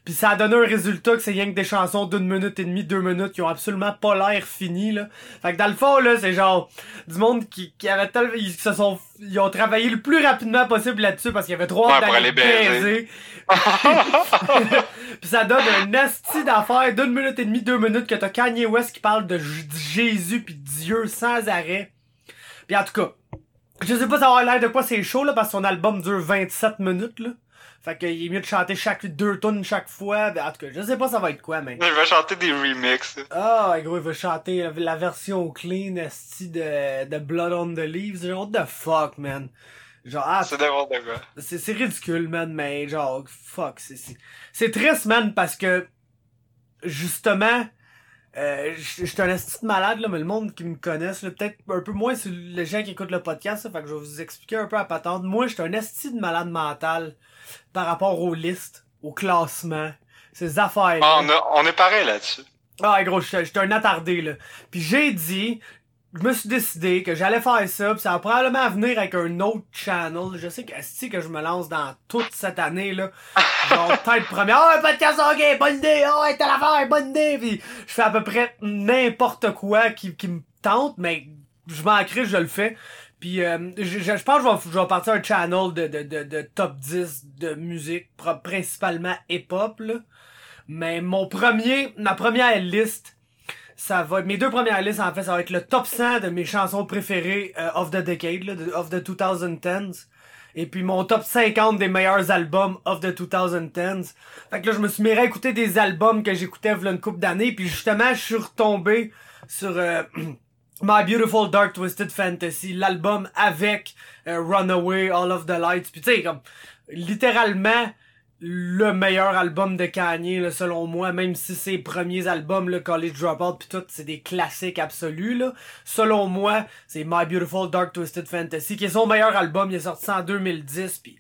Puis ça a donné un résultat que c'est rien que des chansons d'une minute et demie, deux minutes qui ont absolument pas l'air fini là. Fait que dans le fond là, c'est genre du monde qui, qui avait tel, ils se sont ils ont travaillé le plus rapidement possible là-dessus parce qu'il y avait trois ouais, d'aller baiser. *laughs* Puis ça donne un asti d'affaires d'une minute et demie, deux minutes que t'as Kanye West qui parle de Jésus puis Dieu sans arrêt. Puis en tout cas, je sais pas ça va l'air de quoi c'est chaud là parce que son album dure 27 minutes là. Fait qu'il est mieux de chanter chaque deux tonnes chaque fois. En tout cas, je sais pas ça va être quoi, mais. Il va chanter des remixes. Ah, gros, il va chanter la version clean esti de, de Blood on the Leaves. Genre, what the fuck, man. Genre, ah, c'est quoi. C'est ridicule, man, mais genre, fuck, c'est c'est triste, man, parce que justement, euh, je suis un esti malade, là, mais le monde qui me connaisse, peut-être un peu moins c'est les gens qui écoutent le podcast, fait que je vais vous expliquer un peu à patente. Moi, je suis un esti de malade mental par rapport aux listes, au classement, ces affaires. Ah, on, on est pareil là-dessus. Ah, gros, j'étais un attardé, là. Puis j'ai dit, je me suis décidé que j'allais faire ça, pis ça va probablement venir avec un autre channel. Je sais que si que je me lance dans toute cette année là, *laughs* genre peut-être première, oh, un podcast ok, bonne idée, oh, t'as l'affaire, bonne idée, pis je fais à peu près n'importe quoi qui, qui me tente, mais je manquerai, je le fais. Puis euh, je, je, pense que je vais, partir un channel de, de, de, de top 10 de musique, principalement hip-hop. Mais mon premier, ma première liste, ça va être, mes deux premières listes, en fait, ça va être le top 100 de mes chansons préférées euh, of the decade, là, of the 2010s. Et puis mon top 50 des meilleurs albums of the 2010s. Fait que là, je me suis mis à écouter des albums que j'écoutais il une couple d'années. Puis justement, je suis retombé sur... Euh, *clears throat* My Beautiful Dark Twisted Fantasy, l'album avec euh, Runaway, All of the Lights, puis tu sais, comme, littéralement, le meilleur album de Kanye, selon moi, même si ses premiers albums, le College Dropout, puis tout, c'est des classiques absolus, là. Selon moi, c'est My Beautiful Dark Twisted Fantasy, qui est son meilleur album, il est sorti en 2010, puis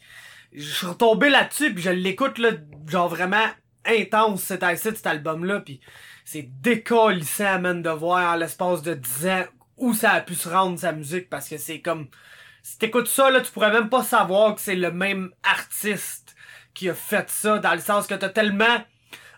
je suis retombé là-dessus, puis je l'écoute, là, genre vraiment intense, cet, cet album-là, puis c'est décollissant, man, de voir l'espace de 10 ans où ça a pu se rendre sa musique parce que c'est comme si t'écoutes ça là tu pourrais même pas savoir que c'est le même artiste qui a fait ça dans le sens que t'as tellement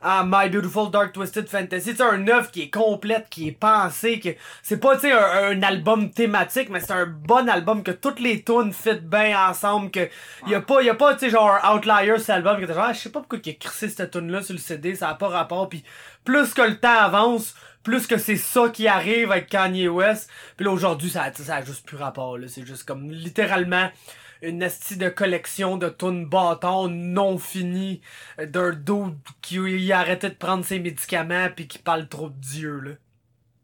ah, My Beautiful Dark Twisted Fantasy. C'est un œuvre qui est complète, qui est pensée, que c'est pas, tu sais, un, album thématique, mais c'est un bon album que toutes les tunes fit bien ensemble, que y a pas, y a pas, tu sais, genre Outlier, cet album, que genre, ah, je sais pas pourquoi il a crissé cette tune là sur le CD, ça a pas rapport, puis plus que le temps avance, plus que c'est ça qui arrive avec Kanye West. Puis là, aujourd'hui, ça, ça a juste plus rapport, là. C'est juste comme, littéralement, une esti de collection de tunes bâtons non fini d'un dos qui a arrêté de prendre ses médicaments puis qui parle trop de Dieu, là.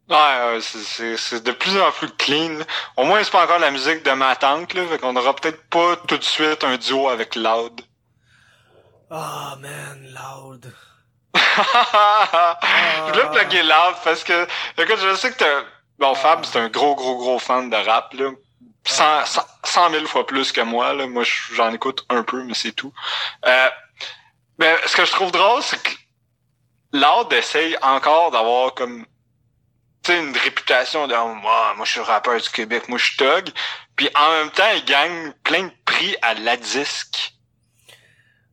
Ouais, c'est de plus en plus clean. Au moins, c'est pas encore la musique de ma tante, là. Fait qu'on aura peut-être pas tout de suite un duo avec Loud. Oh man, Loud. Je voulais plugger Loud parce que, écoute, je sais que t'es, bon, Fab, c'est un gros, gros, gros fan de rap, là sans, 100 000 fois plus que moi. Là. Moi, j'en écoute un peu, mais c'est tout. Euh, ben, ce que je trouve drôle, c'est que Loud essaye encore d'avoir comme tu sais, une réputation de moi, moi je suis rappeur du Québec, moi je suis thug. Puis en même temps, il gagne plein de prix à la disque.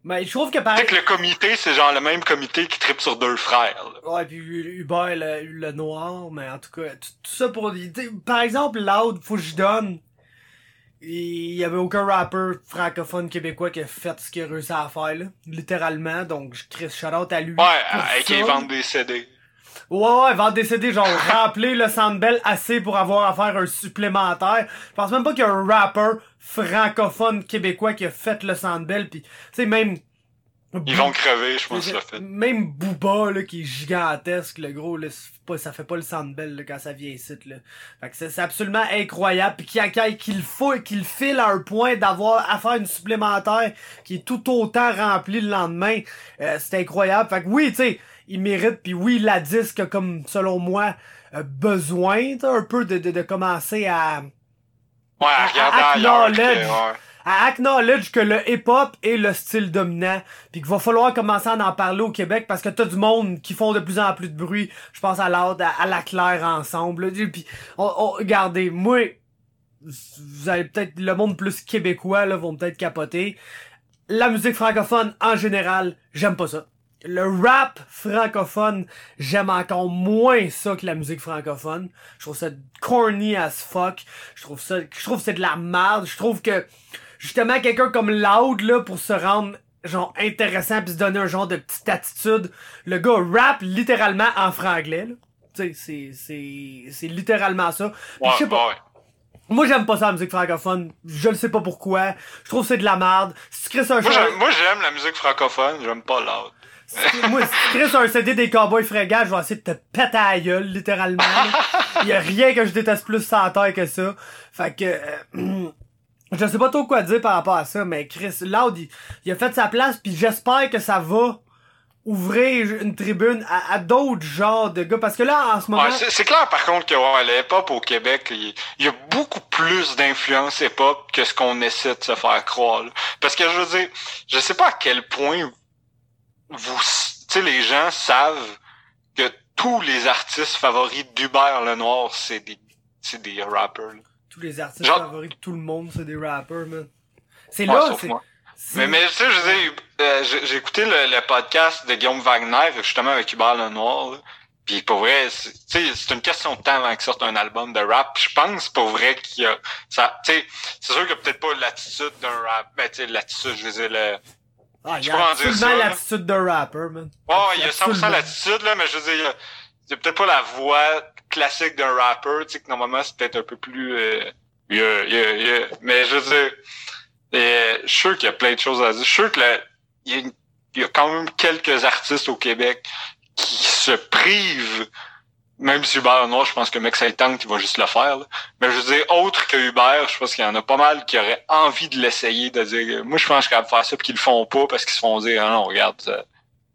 Mais je trouve que pareil. que le comité, c'est genre le même comité qui tripe sur deux frères. Ouais, puis Hubert le, le, noir, mais en tout cas, tout, ça pour Par exemple, Loud, faut que je donne. Il y avait aucun rappeur francophone québécois qui a fait ce qu'il a réussi à faire, là. Littéralement. Donc, je crée shout à lui. Ouais, avec les ventes des CD. Ouais, ouais, vendre des CD, genre, remplir le Sandbell assez pour avoir à faire un supplémentaire. Je pense même pas qu'il y a un rappeur francophone québécois qui a fait le Sandbell, pis, tu sais, même... Ils vont crever, je pense, le fait. Même Booba, là, qui est gigantesque, le gros, là, pas, ça fait pas le Sandbell, là, quand ça vient ici, là. Fait que c'est absolument incroyable, pis qu'il faut, qu'il file à un point d'avoir à faire une supplémentaire qui est tout autant remplie le lendemain, euh, c'est incroyable. Fait que oui, tu sais, il mérite. Puis oui, la disque comme, selon moi, besoin un peu de, de, de, commencer à... Ouais, à, acknowledge, à acknowledge que le hip-hop est le style dominant, puis qu'il va falloir commencer à en parler au Québec parce que t'as du monde qui font de plus en plus de bruit. Je pense à l'ordre, à, la claire ensemble. Puis, regardez, moi, vous avez peut-être le monde plus québécois là vont peut-être capoter. La musique francophone en général, j'aime pas ça le rap francophone, j'aime encore moins ça que la musique francophone. Je trouve ça corny as fuck. Je trouve ça, je trouve c'est de la merde. Je trouve que, justement, quelqu'un comme Loud, là, pour se rendre, genre, intéressant puis se donner un genre de petite attitude, le gars rap littéralement en franglais, là. Tu sais, c'est, c'est, c'est littéralement ça. je sais pas. Moi, j'aime pas ça, la musique francophone. Je ne sais pas pourquoi. Je trouve que c'est de la merde. Si tu crées un Moi, j'aime la musique francophone. J'aime pas Loud. Moi, si tu un CD des Cowboys fringants, je vais essayer de te péter à la gueule, littéralement. Il *laughs* y a rien que je déteste plus sans terre que ça. Fait que... Euh, je sais pas trop quoi dire par rapport à ça, mais Chris Loud, il, a fait sa place, puis j'espère que ça va ouvrir une tribune à, d'autres genres de gars parce que là en ce moment c'est clair par contre que ouais, l'hip-hop au Québec il, y a beaucoup plus d'influence hip-hop que ce qu'on essaie de se faire croire parce que je veux dire je sais pas à quel point vous, tu sais, les gens savent que tous les artistes favoris d'Hubert Lenoir, c'est des, c'est des rappers. Tous les artistes favoris de tout le monde, c'est des rappers, man. C'est là, c'est... Mais, mais tu sais, je euh, j'ai écouté le, podcast de Guillaume Wagner, justement, avec Hubert Lenoir, là. Puis pour vrai, c'est une question de temps avant qu'il sorte un album de rap. Je pense pour vrai qu'il y a ça. Tu sais, c'est sûr qu'il y a peut-être pas l'attitude d'un rap. Ben tu sais, l'attitude, je veux dire le, ah, il y a absolument l'attitude de rapper, man. Ouais, il y a 100% l'attitude, là, mais je veux dire, il y a, peut-être pas la voix classique d'un rapper, tu sais, que normalement, c'est peut-être un peu plus, euh, yeah, yeah, yeah. Mais je veux dire, euh, je suis sûr qu'il y a plein de choses à dire. Je suis sûr que il y, a quand même quelques artistes au Québec qui se privent même si Uber Noir, je pense que mec ça tente, il va juste le faire. Mais je veux dire, autre que Uber, je pense qu'il y en a pas mal qui auraient envie de l'essayer, de dire moi je pense que je capable de faire ça puis qu'ils le font pas parce qu'ils se font dire ah non, regarde, ça,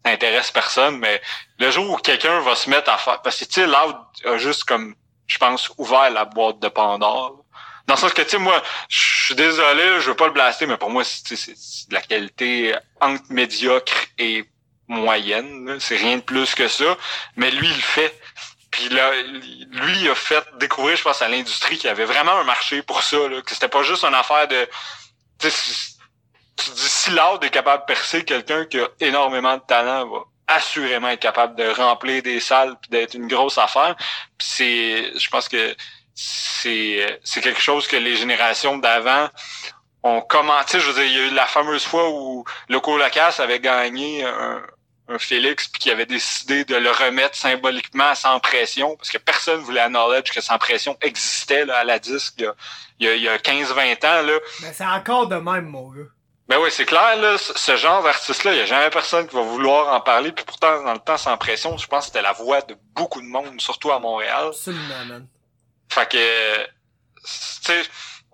intéresse personne, mais le jour où quelqu'un va se mettre à faire. Parce que tu sais, a juste comme je pense ouvert la boîte de Pandore. Dans le sens que, tu sais, moi, je suis désolé, je veux pas le blaster, mais pour moi, c'est de la qualité entre médiocre et moyenne. C'est rien de plus que ça. Mais lui, il le fait. Puis là, lui, a fait découvrir, je pense, à l'industrie qu'il y avait vraiment un marché pour ça, là, que c'était pas juste une affaire de... Tu dis, si l'autre est capable de percer, quelqu'un qui a énormément de talent va assurément être capable de remplir des salles puis d'être une grosse affaire. C'est, je pense que c'est c'est quelque chose que les générations d'avant ont commenté. Je veux dire, il y a eu la fameuse fois où Loco Lacasse avait gagné un, un Félix puis qui avait décidé de le remettre symboliquement sans pression parce que personne voulait acknowledge que sans pression existait là, à la disque il y a, a, 15-20 ans là. Mais c'est encore de même mon gars. Ben oui, c'est clair là, ce genre d'artiste là, il y a jamais personne qui va vouloir en parler puis pourtant dans le temps sans pression, je pense que c'était la voix de beaucoup de monde surtout à Montréal. Absolument. Man. Fait que tu sais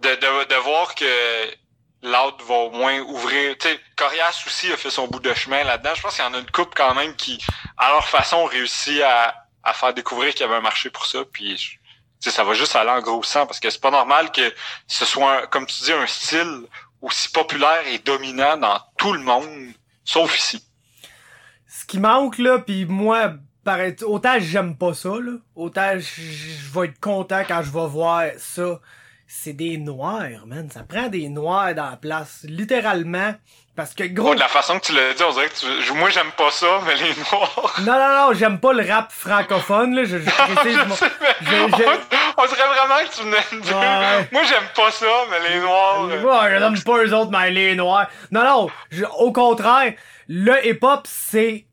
de, de, de voir que l'autre va au moins ouvrir. Tu Corias aussi a fait son bout de chemin là-dedans. Je pense qu'il y en a une couple quand même qui, à leur façon, ont réussi à, à faire découvrir qu'il y avait un marché pour ça. Puis ça va juste aller en grossissant parce que c'est pas normal que ce soit, comme tu dis, un style aussi populaire et dominant dans tout le monde, sauf ici. Ce qui manque, là, puis moi, autant j'aime pas ça, là, autant je vais être content quand je vais voir ça. C'est des noirs, man. Ça prend des noirs dans la place. Littéralement. Parce que gros. de la façon que tu l'as dit, on dirait que tu... moi j'aime pas ça, mais les noirs. Non, non, non, j'aime pas le rap francophone, là. Je, je, *laughs* on dirait vraiment que tu venais de dire. Moi j'aime pas ça, mais les noirs. Ouais, je n'aime pas eux autres, mais les noirs. Non, non, au contraire, le hip-hop, c'est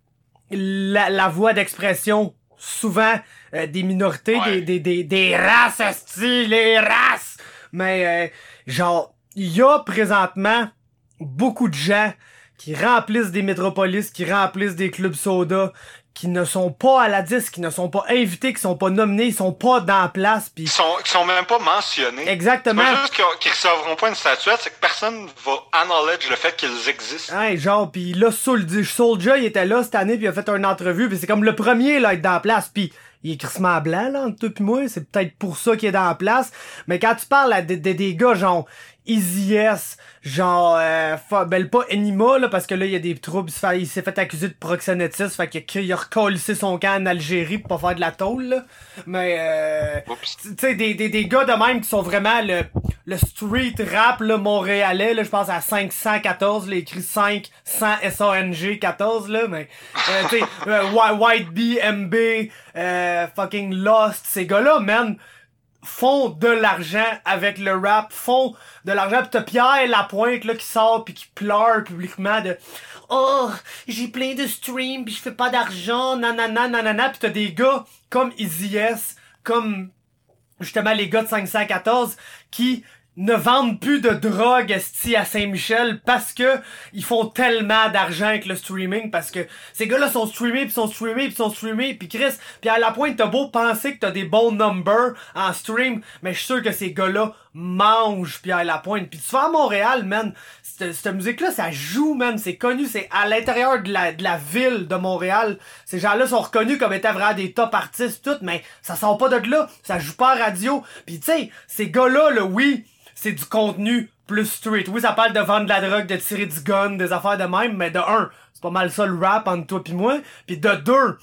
la, la voie d'expression, souvent, euh, des minorités, des, des, des, des races, les races. Mais, euh, genre, il y a présentement beaucoup de gens qui remplissent des métropolis, qui remplissent des clubs soda, qui ne sont pas à la disque, qui ne sont pas invités, qui sont pas nominés, ils sont pas dans la place. Pis... Ils sont, ils sont même pas mentionnés. Exactement. C'est juste qu'ils recevront pas une statuette, c'est que personne va acknowledge le fait qu'ils existent. Ouais, genre, pis là, Soulja, il était là cette année, puis il a fait une entrevue, puis c'est comme le premier là, à être dans la place, puis il est crissement blanc, là, entre toi pis moi, c'est peut-être pour ça qu'il est dans la place. Mais quand tu parles à des, des, des gars, genre, Easy S, genre euh, ben pas Enima là parce que là il y a des troubles il s'est fait accuser de proxénétisme fait qu'il a recollissé son camp en Algérie pour pas faire de la tôle là. mais euh, tu sais des, des, des gars de même qui sont vraiment le le street rap là montréalais là je pense à 514 là écrit 5 100 SANG 14 là mais euh, tu sais *laughs* euh, White B MB euh, fucking Lost ces gars là man font de l'argent avec le rap, font de l'argent pis t'as Pierre Lapointe là qui sort puis qui pleure publiquement de Oh, j'ai plein de streams pis je fais pas d'argent, nanana nanana pis t'as des gars comme Easy S, comme justement les gars de 514 qui ne vendent plus de drogue esti à Saint-Michel parce que ils font tellement d'argent avec le streaming parce que ces gars-là sont streamés puis sont streamés puis sont streamés puis Chris puis à la pointe t'as beau penser que t'as des bons numbers en stream mais je suis sûr que ces gars-là mangent puis à la pointe. Puis tu vas à Montréal man cette, musique-là ça joue man c'est connu c'est à l'intérieur de la, de la ville de Montréal. Ces gens-là sont reconnus comme étant vraiment des top artistes tout mais ça sort pas de là ça joue pas à radio. Puis tu sais ces gars-là là oui c'est du contenu plus street. Oui, ça parle de vendre de la drogue, de tirer du gun, des affaires de même, mais de un, c'est pas mal ça le rap entre toi pis moi. Puis de deux,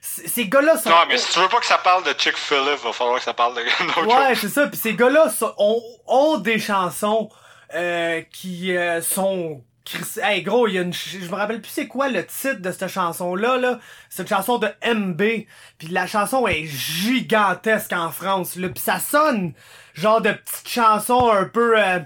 ces gars-là sont. Non, mais si tu veux pas que ça parle de Chick-fil-A, va falloir que ça parle de *laughs* Ouais, c'est ça. Puis ces gars-là ont, ont, des chansons euh, qui euh, sont Hey gros, il y a une je me rappelle plus c'est quoi le titre de cette chanson là là, c'est une chanson de MB, puis la chanson est gigantesque en France là, puis ça sonne genre de petite chanson un peu euh,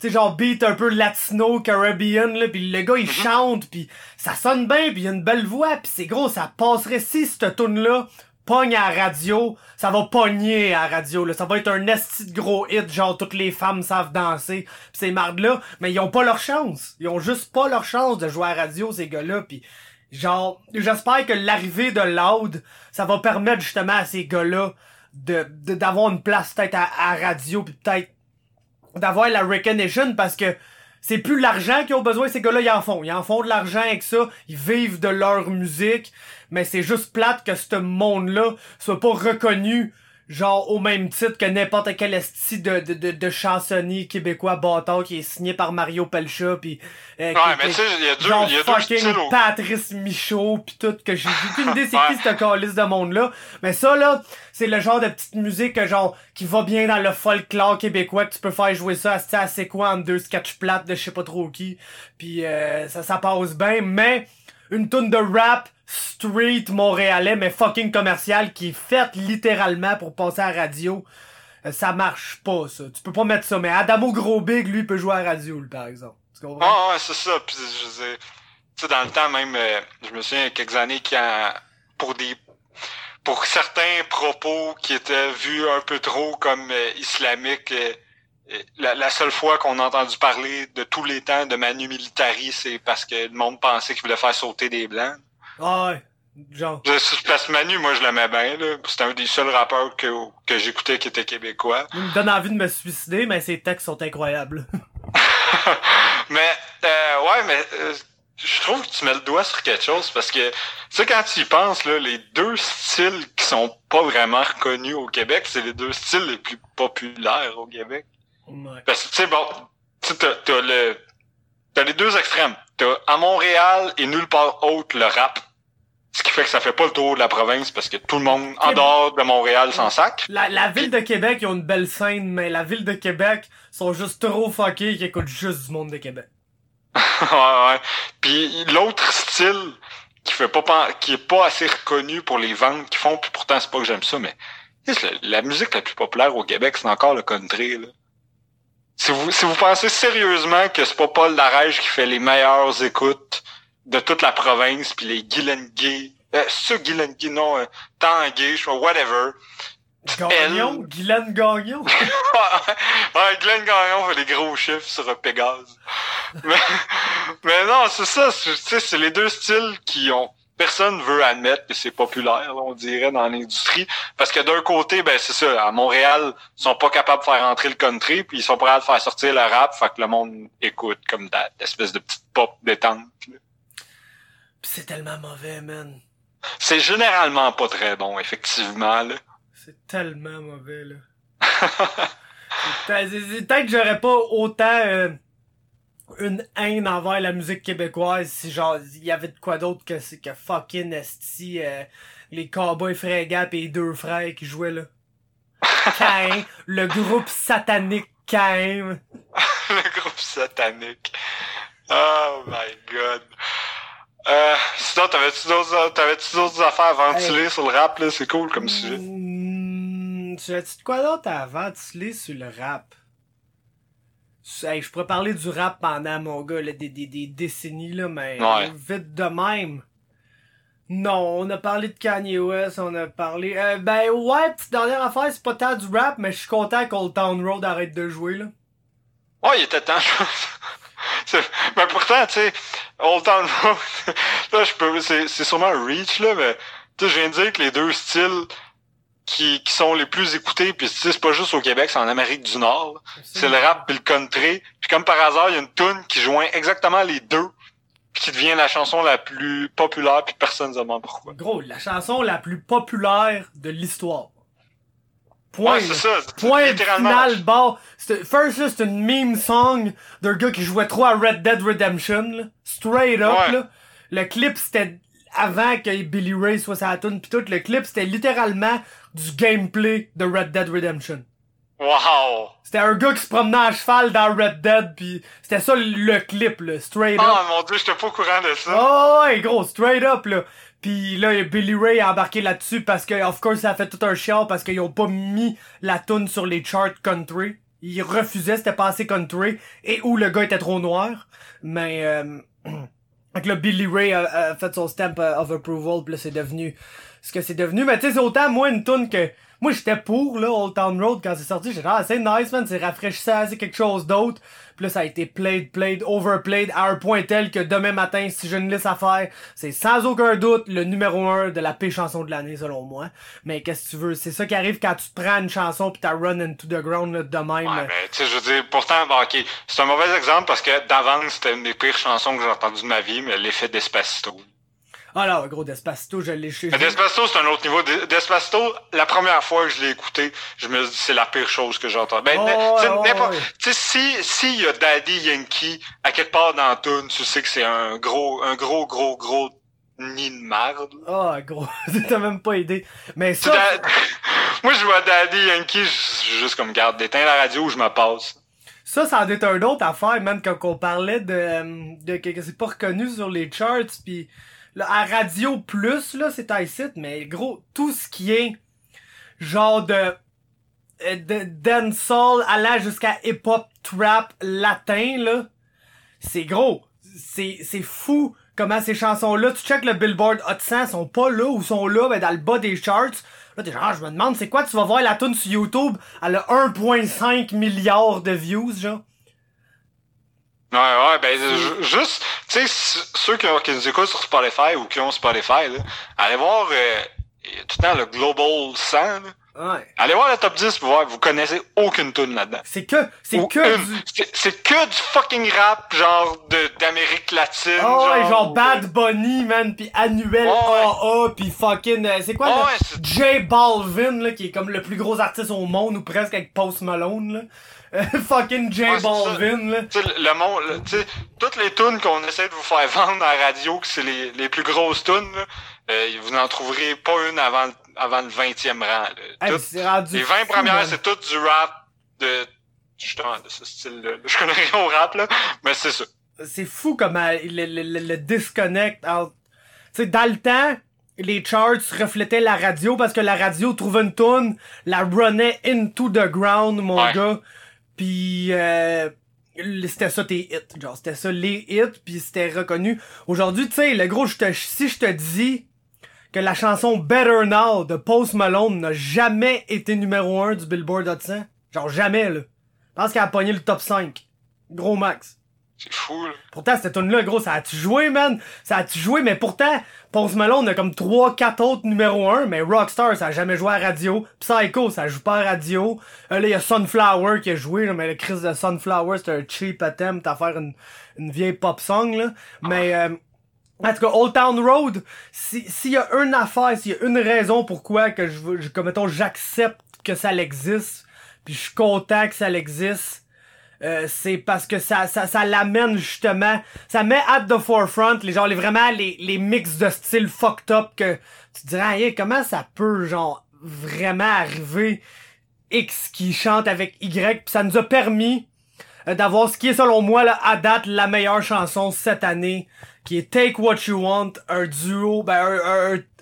tu sais genre beat un peu latino caribbean là, puis le gars il mm-hmm. chante puis ça sonne bien puis il a une belle voix puis c'est gros, ça passerait si cette tune là pogne à la radio, ça va pogner à la radio, là. Ça va être un esti de gros hit, genre toutes les femmes savent danser, pis ces mardes là, mais ils ont pas leur chance. Ils ont juste pas leur chance de jouer à la radio, ces gars-là, pis genre, j'espère que l'arrivée de Loud, ça va permettre justement à ces gars-là de, d'avoir une place peut-être à, radio, puis peut-être d'avoir la recognition, parce que c'est plus l'argent qu'ils ont besoin, ces gars-là, ils en font. Ils en font de l'argent avec ça. Ils vivent de leur musique. Mais c'est juste plate que ce monde-là soit pas reconnu genre au même titre que n'importe quel esti de, de, de, de chansonnier québécois bâtard qui est signé par Mario Pelcha pis euh, ouais mais tu sais il y a deux genre il y a fucking deux Patrice Michaud pis tout que j'ai aucune idée c'est qui cette calice de monde là mais ça là c'est le genre de petite musique genre qui va bien dans le folklore québécois que tu peux faire jouer ça à c'est quoi en deux sketch plates de je sais pas trop qui puis euh, ça ça passe bien mais une tonne de rap street montréalais, mais fucking commercial, qui est faite littéralement pour passer à la radio. Euh, ça marche pas, ça. Tu peux pas mettre ça. Mais Adamo Gros Big, lui, peut jouer à la radio, par exemple. Tu? Ah, c'est ça. Puis, je sais, tu sais, dans le temps, même, euh, je me souviens, il y a quelques années, a, pour des, pour certains propos qui étaient vus un peu trop comme euh, islamiques, la, la, seule fois qu'on a entendu parler de tous les temps de Manu Militari, c'est parce que le monde pensait qu'il voulait faire sauter des blancs. Ah ouais. Genre. Je, place Manu, moi je l'aimais bien, là. C'était un des seuls rappeurs que, que j'écoutais qui était québécois. Il me donne envie de me suicider, mais ses textes sont incroyables. *laughs* mais, euh, ouais, mais euh, je trouve que tu mets le doigt sur quelque chose parce que, tu sais, quand tu y penses, là, les deux styles qui sont pas vraiment reconnus au Québec. C'est les deux styles les plus populaires au Québec. Ouais. Parce que, tu sais, bon, tu t'as le, t'as les deux extrêmes. T'as à Montréal et nulle part autre le rap. Ce qui fait que ça fait pas le tour de la province parce que tout le monde, en dehors de Montréal, s'en sac. La, la ville de Québec, ils ont une belle scène, mais la ville de Québec sont juste trop fuckés qui écoutent juste du monde de Québec. *laughs* ouais, ouais. Puis l'autre style qui fait pas qui est pas assez reconnu pour les ventes qu'ils font, puis pourtant c'est pas que j'aime ça, mais la, la musique la plus populaire au Québec, c'est encore le country. Là. Si vous si vous pensez sérieusement que c'est pas Paul Darèche qui fait les meilleures écoutes de toute la province, puis les Gay, euh, ce Gay, non, euh, Tanguay, je whatever. Gagnon? Guylaine Gagnon? *laughs* ouais, Glenn Gagnon fait des gros chiffres sur Pégase. mais, mais non, c'est ça, c'est- tu sais, c'est les deux styles qui ont personne veut admettre que c'est populaire, là, on dirait, dans l'industrie. Parce que d'un côté, ben c'est ça, à Montréal, ils sont pas capables de faire entrer le country, puis ils sont prêts à faire sortir le rap, fait que le monde écoute comme d'espèce de petite pop détente. là. C'est tellement mauvais, man. C'est généralement pas très bon, effectivement. Là. C'est tellement mauvais, là. *laughs* C'est- Peut-être que j'aurais pas autant euh, une haine envers la musique québécoise si genre il y avait de quoi d'autre que c'est que fucking esti euh, les cowboys fringants et les deux frères qui jouaient là. *laughs* Cain, le groupe satanique Cain. *laughs* le groupe satanique. Oh my god. Euh, sinon, t'avais-tu d'autres, affaires à ventiler sur le rap, là? C'est cool comme sujet. Hmm, tu as-tu de quoi d'autre à ventiler sur le rap? Hey, je pourrais parler du rap pendant, mon gars, là, des, des, des décennies, là, mais Ouais. vite de même. Non, on a parlé de Kanye West, on a parlé... Euh, ben ouais, petite dernière affaire, c'est pas tant du rap, mais je suis content qu'Old Town Road arrête de jouer, là. Oh, il était temps. Mais pourtant, tu sais, Old Town Road, *laughs* là, je peux, c'est, c'est sûrement un reach, là, mais, tu sais, je viens de dire que les deux styles qui, qui sont les plus écoutés, puis tu sais, c'est pas juste au Québec, c'est en Amérique du Nord, c'est le rap puis le country. Puis comme par hasard, il y a une tune qui joint exactement les deux, puis qui devient la chanson la plus populaire, puis personne ne demande pourquoi. Gros, la chanson la plus populaire de l'histoire. Point. Ouais, c'est ça. Point final. C'était- First, là, c'est une meme song d'un gars qui jouait trop à Red Dead Redemption, là. Straight up, Ouais. là. Le clip, c'était avant que Billy Ray soit sa tune pis tout. Le clip, c'était littéralement du gameplay de Red Dead Redemption. Wow! C'était un gars qui se promenait à cheval dans Red Dead pis c'était ça le- clip, là. Straight up. Oh mon dieu, j'étais pas au courant de ça. Oh ouais, gros, straight up, là. Pis là, Billy Ray a embarqué là-dessus parce que, of course, ça a fait tout un chiant parce qu'ils ont pas mis la tune sur les charts country. Ils refusaient, c'était pas assez country. Et où le gars était trop noir. Mais, euh... *clears throat* Donc là, Billy Ray a, a fait son stamp euh, of approval, pis là, c'est devenu ce que c'est devenu. Mais tu sais, c'est autant, moi, une tune que... Moi, j'étais pour, là, Old Town Road, quand c'est sorti. J'étais ah, c'est nice, man, c'est rafraîchissant, c'est quelque chose d'autre. Là, ça a été played, played, overplayed, à un point tel que demain matin, si j'ai une liste à faire, c'est sans aucun doute le numéro un de la pire chanson de l'année, selon moi. Mais qu'est-ce que tu veux? C'est ça qui arrive quand tu prends une chanson pis t'as run into the ground, là, de même. Ouais, mais tu sais, je veux dire, pourtant, bon, ok, c'est un mauvais exemple parce que d'avance, c'était une des pires chansons que j'ai entendues de ma vie, mais l'effet Despacito. Ah là, gros, Despacito, je l'ai chez Despacito, c'est un autre niveau. Des- Despacito, la première fois que je l'ai écouté, je me dis c'est la pire chose que j'ai entendue. Ben, Oh, tu tu sais, si, s'il y a Daddy Yankee à quelque part dans tune, tu sais que c'est un gros, un gros, gros, gros nid de merde. Ah, gros, *laughs* t'as même pas aidé. Mais ça, Da- *laughs* Moi, je vois Daddy Yankee, je je- juste comme garde, d'éteindre la radio, je me passe. Ça, ça en est un autre affaire, man, quand on parlait de, euh, de que, que c'est pas reconnu sur les charts, pis là, à Radio Plus, là, c'est un mais gros, tout ce qui est genre de, euh, de dancehall allant jusqu'à hip-hop trap latin, là, c'est gros. C'est, c'est fou comment ces chansons-là, tu check le Billboard Hot 100, sont pas là ou sont là, mais dans le bas des charts. Là, t'es genre, je me demande, c'est quoi, tu vas voir la tune sur YouTube, elle a 1.5 milliard de views, genre. Ouais, ouais, ben, ju- juste, tu sais, ceux qui, ont- qui nous écoutent sur Spotify ou qui ont Spotify, là, allez voir, euh, tout le temps, le Global 100, là. Ouais. Allez voir le top 10 pour voir, vous connaissez aucune tune là-dedans. C'est que, c'est que une. du... C'est- que du fucking rap, genre, de- d'Amérique latine. Oh, ouais, genre Bad Bunny, man, pis Annuel Ouais. AA, pis fucking, euh, c'est quoi, ouais, c'est- J Balvin, là, qui est comme le plus gros artiste au monde, ou presque avec Post Malone, là? *laughs* Fucking J Ouais, Balvin, là. Tu sais, le monde, le- tu sais, toutes les tunes qu'on essaie de vous faire vendre à la radio, que c'est les, les plus grosses tunes, là, euh, vous n'en trouverez pas une avant, avant le 20e rang. là. Hey, les 20 fou, premières, c'est tout du rap de, justement, de ce style-là. *laughs* Je connais rien au rap, là, mais c'est ça. c'est fou comment le, le, le, le disconnect entre... Tu sais, dans le temps, les charts reflétaient la radio parce que la radio trouvait une tune, la runnait into the ground, mon Ouais. gars. Puis euh, c'était ça tes hits, genre c'était ça les hits, puis c'était reconnu. Aujourd'hui, tu sais, le gros, si je te dis que la chanson Better Now de Post Malone n'a jamais été numéro 1 du Billboard Hot 100, genre jamais, là. Je pense qu'elle a pogné le top 5. Gros max. C'est fou, là. Pourtant, cette tune là gros, ça a-tu joué, man? Ça a-tu joué, mais pourtant, Post Malone a comme 3-4 autres numéro 1, mais Rockstar, ça a jamais joué à radio. Psycho, ça joue pas à radio. Euh, là, il y a Sunflower qui a joué, là, mais le Chris de Sunflower, c'est un cheap attempt à faire une, une vieille pop song, là. Mais, euh, en tout cas, Old Town Road, si- s'il y a une affaire, s'il y a une raison pourquoi que je veux, je- comme mettons, j'accepte que ça l'existe, puis je suis content que ça l'existe, euh, c'est parce que ça, ça, ça l'amène justement, ça met at the forefront les genre les vraiment les, les mix de style fucked up que tu te dirais hey, comment ça peut genre vraiment arriver X qui chante avec Y puis ça nous a permis euh, d'avoir ce qui est selon moi là, à date la meilleure chanson cette année qui est Take What You Want un duo ben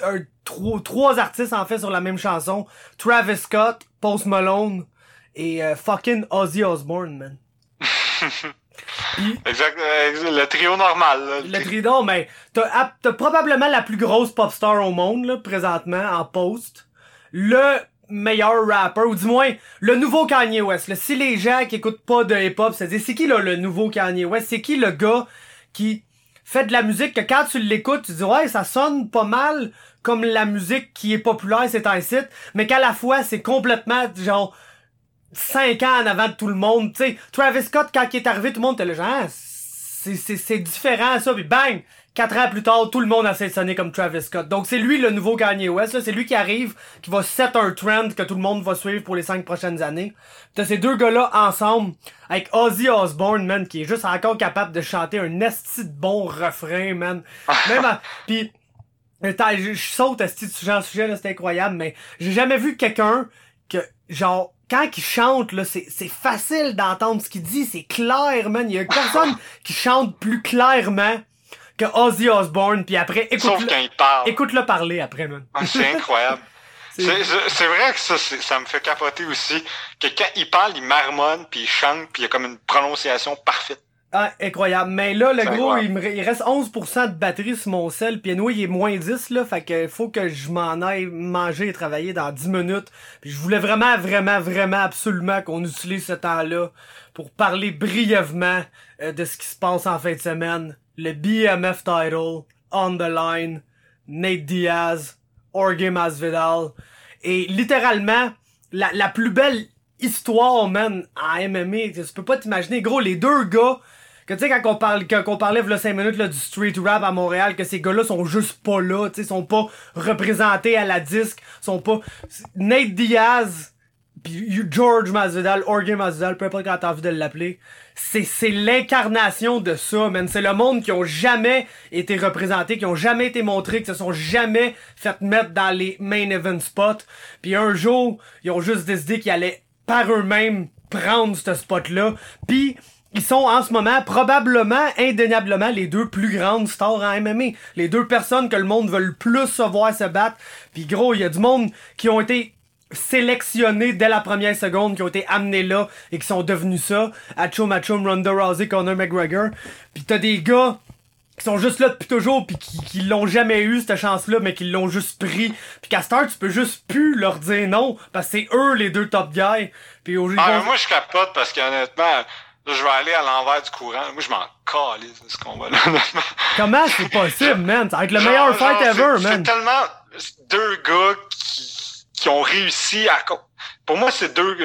un, trois, artistes en fait sur la même chanson Travis Scott Post Malone et euh, fucking Ozzy Osbourne man *laughs* Exact, euh, le trio normal, là. le tridon, mais t'as, t'as probablement la plus grosse pop star au monde, là, présentement, en post. Le meilleur rapper, ou du moins, le nouveau Kanye West. Là. Si les gens qui écoutent pas de hip-hop, c'est dire c'est qui là, le nouveau Kanye West? C'est qui le gars qui fait de la musique que quand tu l'écoutes, tu dis ouais, ça sonne pas mal comme la musique qui est populaire c'est un site, mais qu'à la fois c'est complètement genre 5 ans en avant de tout le monde. Tu sais, Travis Scott, quand il est arrivé, tout le monde était là, genre, Ah, c'est, c'est, c'est différent ça, puis bang! 4 ans plus tard, tout le monde essaie de sonner comme Travis Scott. Donc c'est lui le nouveau Kanye West, c'est lui qui arrive, qui va set un trend que tout le monde va suivre pour les 5 prochaines années. T'as ces deux gars-là ensemble, avec Ozzy Osbourne, man, qui est juste encore capable de chanter un esti de bon refrain, man. Même à... *laughs* Puis, Attends, je, saute à ce genre de sujet là, c'est incroyable, mais j'ai jamais vu quelqu'un que genre quand il chante là, c'est c'est facile d'entendre ce qu'il dit, c'est clair, man. Il y a personne qui chante plus clairement que Ozzy Osbourne, puis après Sauf écoute-le quand il parle. écoute-le parler après, man. Ah, C'est *laughs* incroyable. C'est- C'est c'est- c'est vrai que ça, c'est- ça me fait capoter aussi. Que quand il parle, il marmonne, puis il chante, puis il y a comme une prononciation parfaite. Ah, incroyable. Mais là, le gros, il, me, il reste 11% de batterie sur mon sel. Puis anyway, il est moins 10, là. Fait que faut que je m'en aille manger et travailler dans 10 minutes. Puis je voulais vraiment, vraiment, vraiment, absolument qu'on utilise ce temps-là pour parler brièvement euh, de ce qui se passe en fin de semaine. Le BMF title, On the Line, Nate Diaz, Jorge Masvidal. Et littéralement, la, la plus belle histoire, man, en MMA, tu peux pas t'imaginer. Gros, les deux gars, que tu sais, quand on parle, quand on parlait, v'là 5 minutes, là, du street rap à Montréal, que ces gars-là sont juste pas là, tu sais, sont pas représentés à la disque, sont pas, Nate Diaz, puis George Masvidal, Jorge Masvidal, peu importe quand t'as envie de l'appeler, c'est, c'est l'incarnation de ça, man. C'est le monde qui ont jamais été représentés, qui ont jamais été montrés, qui se sont jamais fait mettre dans les main event spots. Puis un jour, ils ont juste décidé qu'ils allaient par eux-mêmes prendre ce spot-là. Puis ils sont en ce moment probablement, indéniablement, les deux plus grandes stars en MMA. Les deux personnes que le monde veut le plus se voir se battre. Puis gros, il y a du monde qui ont été sélectionnés dès la première seconde, qui ont été amenés là et qui sont devenus ça. Hacho Machum, Ronda Rousey, Conor McGregor. Puis t'as des gars qui sont juste là depuis toujours puis qui, qui l'ont jamais eu cette chance là mais qui l'ont juste pris puis qu'à tu peux juste plus leur dire non parce que c'est eux les deux top guys puis au Ah, moi, je capote parce qu'honnêtement, là, je vais aller à l'envers du courant. Moi, je m'en calisse de ce combat-là, *laughs* comment c'est possible man? Ça va être le Genre- meilleur genre, fight c'est- ever C'est man. tellement deux gars qui, qui ont réussi à pour moi c'est deux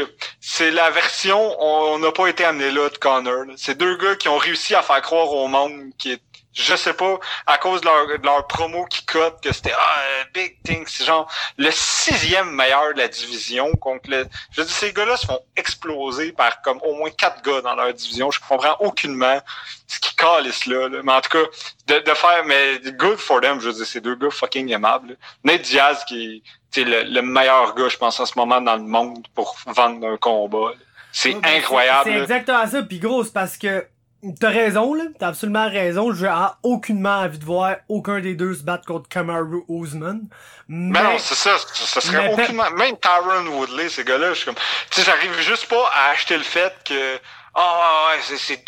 c'est la version on n'a pas été amené là de Connor c'est deux gars qui ont réussi à faire croire au monde qui est je sais pas, à cause de leur, de leur promo qui cote, que c'était ah, Big Thing, c'est genre le sixième meilleur de la division. contre le, je dis, ces gars-là se font exploser par comme au moins quatre gars dans leur division. Je comprends aucunement ce qui calisse là, là. Mais en tout cas, de, de faire, mais good for them, je veux dire, c'est deux gars fucking aimables. Nate Diaz qui est le, le meilleur gars, je pense, en ce moment dans le monde pour vendre un combat. C'est incroyable. C'est exactement ça. Puis gros, c'est parce que T'as raison, là. T'as absolument raison. J'ai aucunement envie de voir aucun des deux se battre contre Kamaru Ousmane. Mais, non, c'est ça. Ça serait aucunement... Même Tyron Woodley, ces gars-là, je suis comme... Tu sais, j'arrive juste pas à acheter le fait que... Ah, oh, ouais, c'est...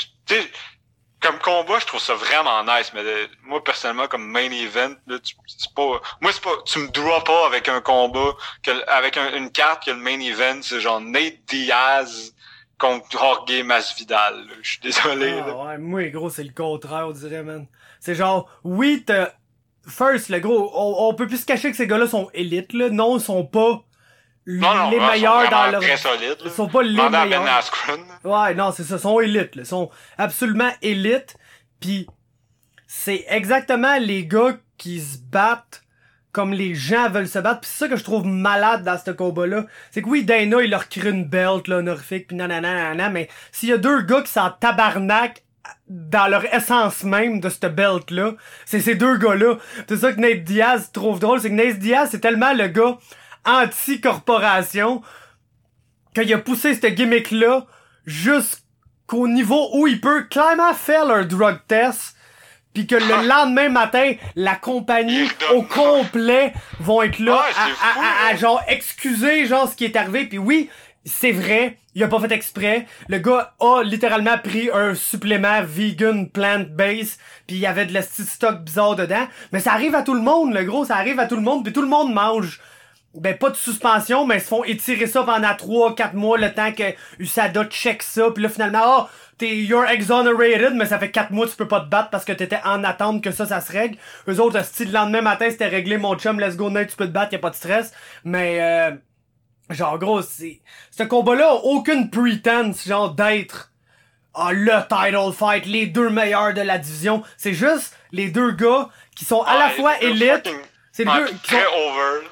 Comme combat, je trouve ça vraiment nice, mais euh, moi, personnellement, comme main event, là, c'est pas... Moi, c'est pas... Tu me dois pas avec un combat, que, avec une carte que le main event, c'est genre Nate Diaz contre Jorge Masvidal. Je suis désolé. Ah, ouais, moi, gros, c'est le contraire, on dirait, man. C'est genre, oui, t'as... First, le gros, on, peut plus se cacher que ces gars-là sont élites, là. Non, ils sont pas les meilleurs dans leur... Très solides, Ils sont pas les ben meilleurs. ouais, non, c'est ça. Ils sont élites, là. Ils sont absolument élites. Puis c'est exactement les gars qui se battent comme les gens veulent se battre. Puis c'est ça que je trouve malade dans ce combat-là. C'est que oui, Dana, il leur crée une belt, là, honorifique, pis nanana, mais s'il y a deux gars qui sont tabarnak dans leur essence même de cette belt-là, c'est ces deux gars-là. C'est ça que Nate Diaz trouve drôle, c'est que Nate Diaz, c'est tellement le gars anti-corporation qu'il a poussé cette gimmick-là jusqu'au niveau où il peut clairement faire leur drug test puis que le ah. lendemain matin, la compagnie *laughs* au complet vont être là à, genre excuser genre ce qui est arrivé. Puis oui, c'est vrai, il a pas fait exprès. Le gars a littéralement pris un supplément vegan plant-based, puis il y avait de la stock bizarre dedans. Mais ça arrive à tout le monde, le gros, ça arrive à tout le monde, puis tout le monde mange. Ben pas de suspension, mais ils se font étirer ça pendant 3-4 mois le temps que USADA check ça, puis là finalement, ah, t'es you're exonerated, mais ça fait 4 mois que tu peux pas te battre parce que t'étais en attente que ça, ça se règle. Eux autres, style, le lendemain matin, c'était réglé, mon chum, let's go, night, tu peux te battre, y a pas de stress. Mais, euh, genre, gros, c'est, ce combat-là a aucune pretense, genre, d'être, ah, le title fight, les deux meilleurs de la division. C'est juste les deux gars qui sont à la fois élites. C'est les deux qui sont over.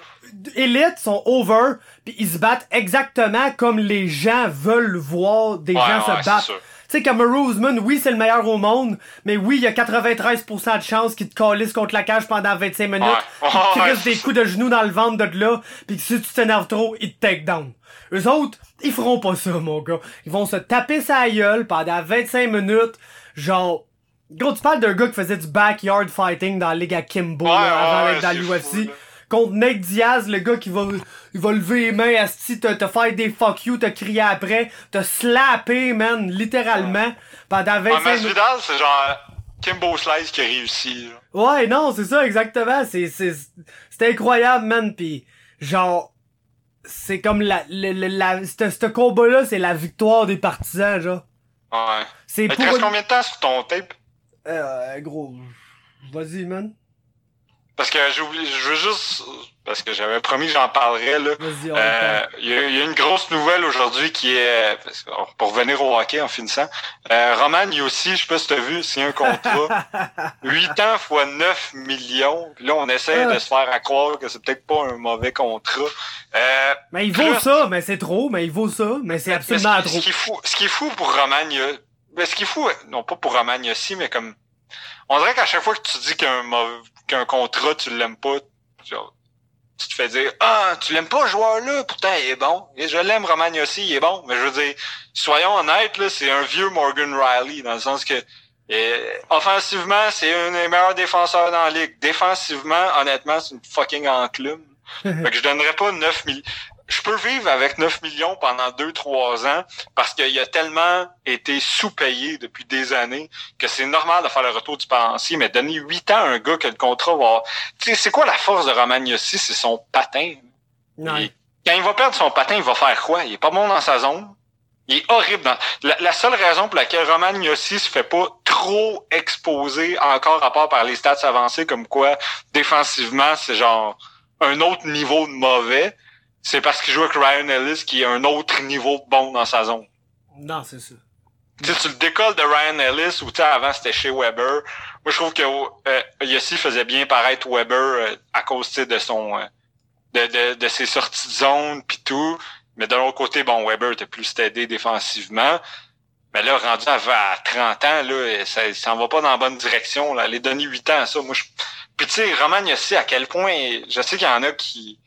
Élites sont over, puis ils se battent exactement comme les gens veulent voir des gens se battre. Tu sais, comme Roseman, oui, c'est le meilleur au monde, mais oui, il y a 93% de chances qu'il te calisse contre la cage pendant 25 minutes, ouais. qu'il des coups de genoux dans le ventre de là, pis que si tu t'énerves trop, il te take down. Eux autres, ils feront pas ça, mon gars. Ils vont se taper sa gueule pendant 25 minutes, genre... Gros, tu parles d'un gars qui faisait du backyard fighting dans la Ligue à Kimbo, avant d'être dans l'UFC contre Nate Diaz, le gars qui va, il va lever les mains, à te, te faire des fuck you, te crier après, te slapper, man, littéralement, pendant 25 minutes. Vidal, c'est genre Kimbo Slice qui a réussi. Ouais, non, c'est ça, exactement. C'est, c'est, c'est incroyable, man, pis genre, c'est comme la, la, la, ce combat-là, c'est la victoire des partisans, genre. Ouais. C'est pour... combien de temps sur ton tape? Euh, gros, vas-y, man. Parce que je veux juste parce que j'avais promis que j'en parlerais là. Euh, il y, a une grosse nouvelle aujourd'hui qui est pour revenir au hockey en finissant. Euh, Roman aussi, je sais pas si t'as vu, c'est un contrat. *laughs* 8 ans fois 9 millions. Puis là, on essaie de se faire à croire que c'est peut-être pas un mauvais contrat. Euh, mais il vaut ça, mais c'est trop, mais il vaut ça, mais c'est absolument trop. Ce qui est fou, ce qui est fou pour Roman, mais ce qui est fou, non pas pour Roman aussi, mais comme on dirait qu'à chaque fois que tu dis qu'un qu'un contrat, tu l'aimes pas, genre, tu te fais dire Ah, tu l'aimes pas ce joueur-là, pourtant il est bon. Et je l'aime Romagna aussi, il est bon. Mais je veux dire, soyons honnêtes, là, c'est un vieux Morgan Riley, dans le sens que offensivement, c'est un des meilleurs défenseurs dans la ligue. Défensivement, honnêtement, c'est une fucking enclume. *laughs* fait que je donnerais pas 9 000 je peux vivre avec 9 millions pendant 2-3 ans parce qu'il a tellement été sous-payé depuis des années que c'est normal de faire le retour du pensier, mais donner 8 ans à un gars que le contrat va... Tu sais, c'est quoi la force de Romagnosi? C'est son patin. quand il va perdre son patin, il va faire quoi? Il est pas bon dans sa zone. Il est horrible. Dans... La, seule raison pour laquelle Romagnosi se fait pas trop exposer encore à part par les stats avancés comme quoi défensivement c'est genre un autre niveau de mauvais, c'est parce qu'il joue avec Ryan Ellis qui est un autre niveau bon dans sa zone. Non, c'est ça. Tu le décolles de Ryan Ellis ou tu sais, avant c'était chez Weber. Moi, je trouve que euh, Yossi faisait bien paraître Weber euh, à cause de son euh, de, de, de, ses sorties de zone puis tout. Mais de l'autre côté, bon, Weber était plus stédé défensivement. Mais là, rendu à, à 30 ans, là, ça s'en va pas dans la bonne direction. Là. Les donner 8 ans à ça, moi je. Puis tu sais, Roman Yossi, à quel point. Je sais qu'il y en a qui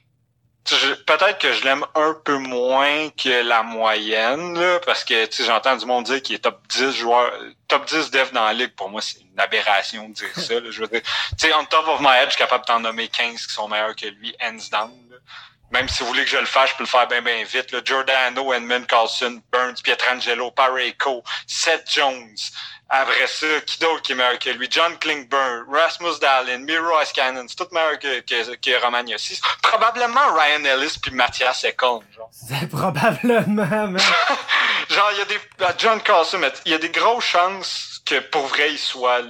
peut-être que je l'aime un peu moins que la moyenne, là, parce que tu sais, j'entends du monde dire qu'il est top 10 joueur, top 10 dev dans la ligue. Pour moi, c'est une aberration de dire *laughs* ça. Là. Je veux dire, tu sais, on top of my head, je suis capable d'en nommer 15 qui sont meilleurs que lui, hands down. Même si vous voulez que je le fasse, je peux le faire bien bien vite. Là. Giordano, Edmund Carlson, Burns, Pietrangelo, Pareco, Seth Jones. Après ça, qui d'autre qui est meilleur que lui? John Klingburn, Rasmus Dahlin, Miro Iskanen, c'est tout meilleur que, que, que Roman Yossi. Probablement Ryan Ellis puis Mathias Ekholm, genre. C'est probablement, mais... *laughs* genre, il y a des... John Carlson, il y a des grosses chances que pour vrai, il soit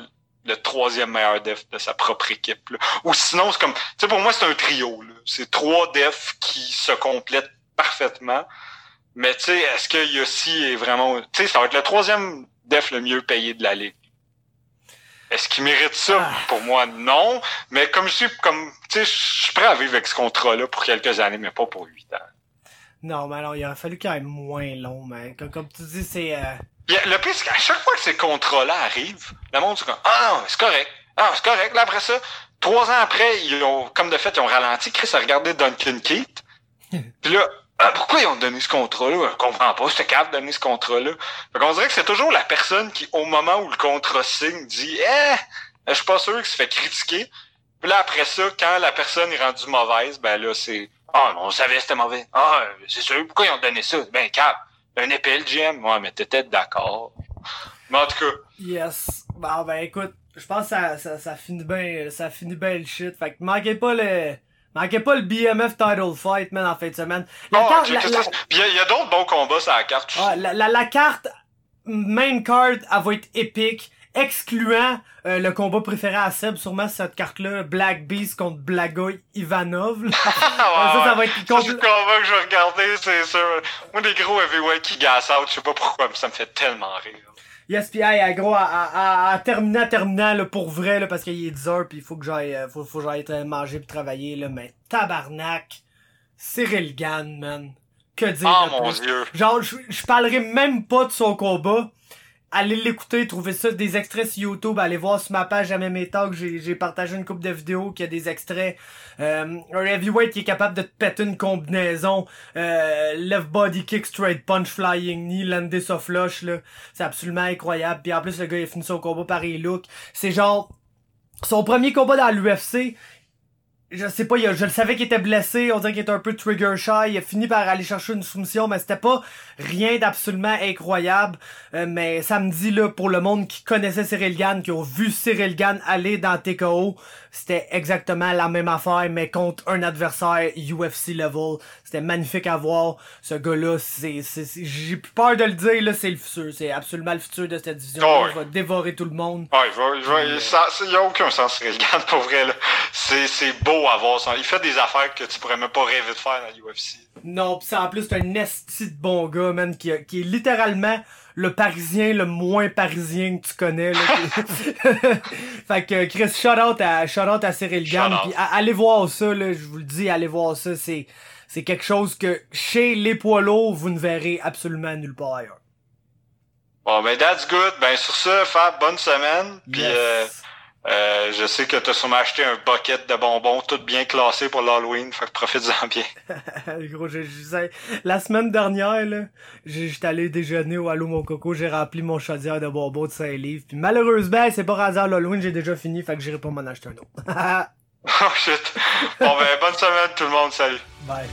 le troisième meilleur def de sa propre équipe. Là. Ou sinon, c'est comme... Tu sais, pour moi, c'est un trio. C'est trois defs qui se complètent parfaitement. Mais tu sais, est-ce que Yossi est vraiment... Tu sais, ça va être le troisième def le mieux payé de la ligue. Est-ce qu'il mérite ça? Ah. Pour moi, non. Mais comme je suis, comme, tu sais, je suis prêt à vivre avec ce contrat-là pour quelques années, mais pas pour huit ans. Non, mais alors, il aurait fallu quand même moins long, mais comme, comme tu dis, c'est, euh... Le pire, c'est qu'à chaque fois que ces contrats-là arrivent, le monde, comme, ah non, c'est correct. Ah, c'est correct. Là, après ça, trois ans après, ils ont, comme de fait, ils ont ralenti. Chris a regardé Duncan Keith. *laughs* Puis là, ah, pourquoi ils ont donné ce contrat-là? Je comprends pas, c'était capable de donner ce contrat-là. Fait qu'on dirait que c'est toujours la personne qui, au moment où le contrat signe, dit Eh, je suis pas sûr qu'il se fait critiquer. Puis là, après ça, quand la personne est rendue mauvaise, ben là, c'est Ah, on savait que c'était mauvais. Ah, c'est sûr, pourquoi ils ont donné ça? Ben cap. Un épée GM. Ouais, mais t'étais d'accord. Mais en tout cas. Yes. Bon ben écoute, je pense que ça, ça, ça finit bien. Ça finit bien le shit. Fait que manquez pas le. Manquez pas le BMF Title Fight, man, en fin de semaine. La oh, carte, Puis il y a, d'autres bons combats sur la carte. Ah, la, la, la, carte main card, elle va être épique, excluant euh, le combat préféré à Seb, sûrement cette carte-là, Black Beast contre Blagoy Ivanov. *laughs* ça, ça va être contre... C'est le combat que je vais regarder, c'est sûr. Moi, les gros heavyweight qui gassent out, je sais pas pourquoi, mais ça me fait tellement rire. Yes, pis hey, gros, à, à, à, terminant, terminant, là, pour vrai, là, parce qu'il est 10 heures, pis il faut que j'aille, euh, faut, faut que j'aille manger pis travailler, là, mais tabarnak, Cyril Gann, man. Que dire Oh mon dieu. Genre, je parlerai même pas de son combat, allez l'écouter, trouvez ça des extraits sur YouTube, allez voir sur ma page MMA Talk, j'ai, j'ai partagé une coupe de vidéos qui a des extraits. Euh, un heavyweight qui est capable de te péter une combinaison, euh, left body kick, straight punch, flying knee, landé soft flush, là. C'est absolument incroyable. Puis en plus, le gars, il a fini son combat par look. C'est genre, son premier combat dans l'UFC, je sais pas, je le savais qu'il était blessé, on dirait qu'il était un peu trigger shy, il a fini par aller chercher une soumission, mais c'était pas rien d'absolument incroyable. Euh, mais samedi, là, pour le monde qui connaissait Cyril Gann, qui ont vu Cyril Gann aller dans TKO, c'était exactement la même affaire, mais contre un adversaire UFC level. C'était magnifique à voir. Ce gars-là, c'est, j'ai plus peur de le dire, là, c'est le futur. C'est absolument le futur de cette division. Oh, Il va dévorer tout le monde. Oh, il va, il va, ça, y a aucun sens, Cyril Gann, pour vrai, là. C'est, c'est beau à voir ça. Il fait des affaires que tu pourrais même pas rêver de faire dans l'UFC. Non, pis c'est en plus, c'est un esti de bon gars, man, qui, qui est littéralement le parisien le moins parisien que tu connais. Là, *laughs* fait que Chris, shout out à, shout out à Cyril Gann. Allez voir ça, là, je vous le dis, allez voir ça. C'est, c'est quelque chose que chez les poids lourds, vous ne verrez absolument nulle part ailleurs. Bon, ben that's good. Ben sur ça, Fab, bonne semaine. Puis euh, euh, je sais que tu as sûrement acheté un bucket de bonbons, tout bien classé pour l'Halloween, fait que profite-en bien. *laughs* Gros, je, je, la semaine dernière, là, j'étais allé déjeuner au Halo Mon Coco, j'ai rempli mon chaudière de bonbons de 5 livres, puis malheureusement, c'est pas rasé à l'Halloween, j'ai déjà fini, fait que j'irai pas m'en acheter un autre. *laughs* oh shit. Bon ben, bonne semaine tout le monde, salut. Bye.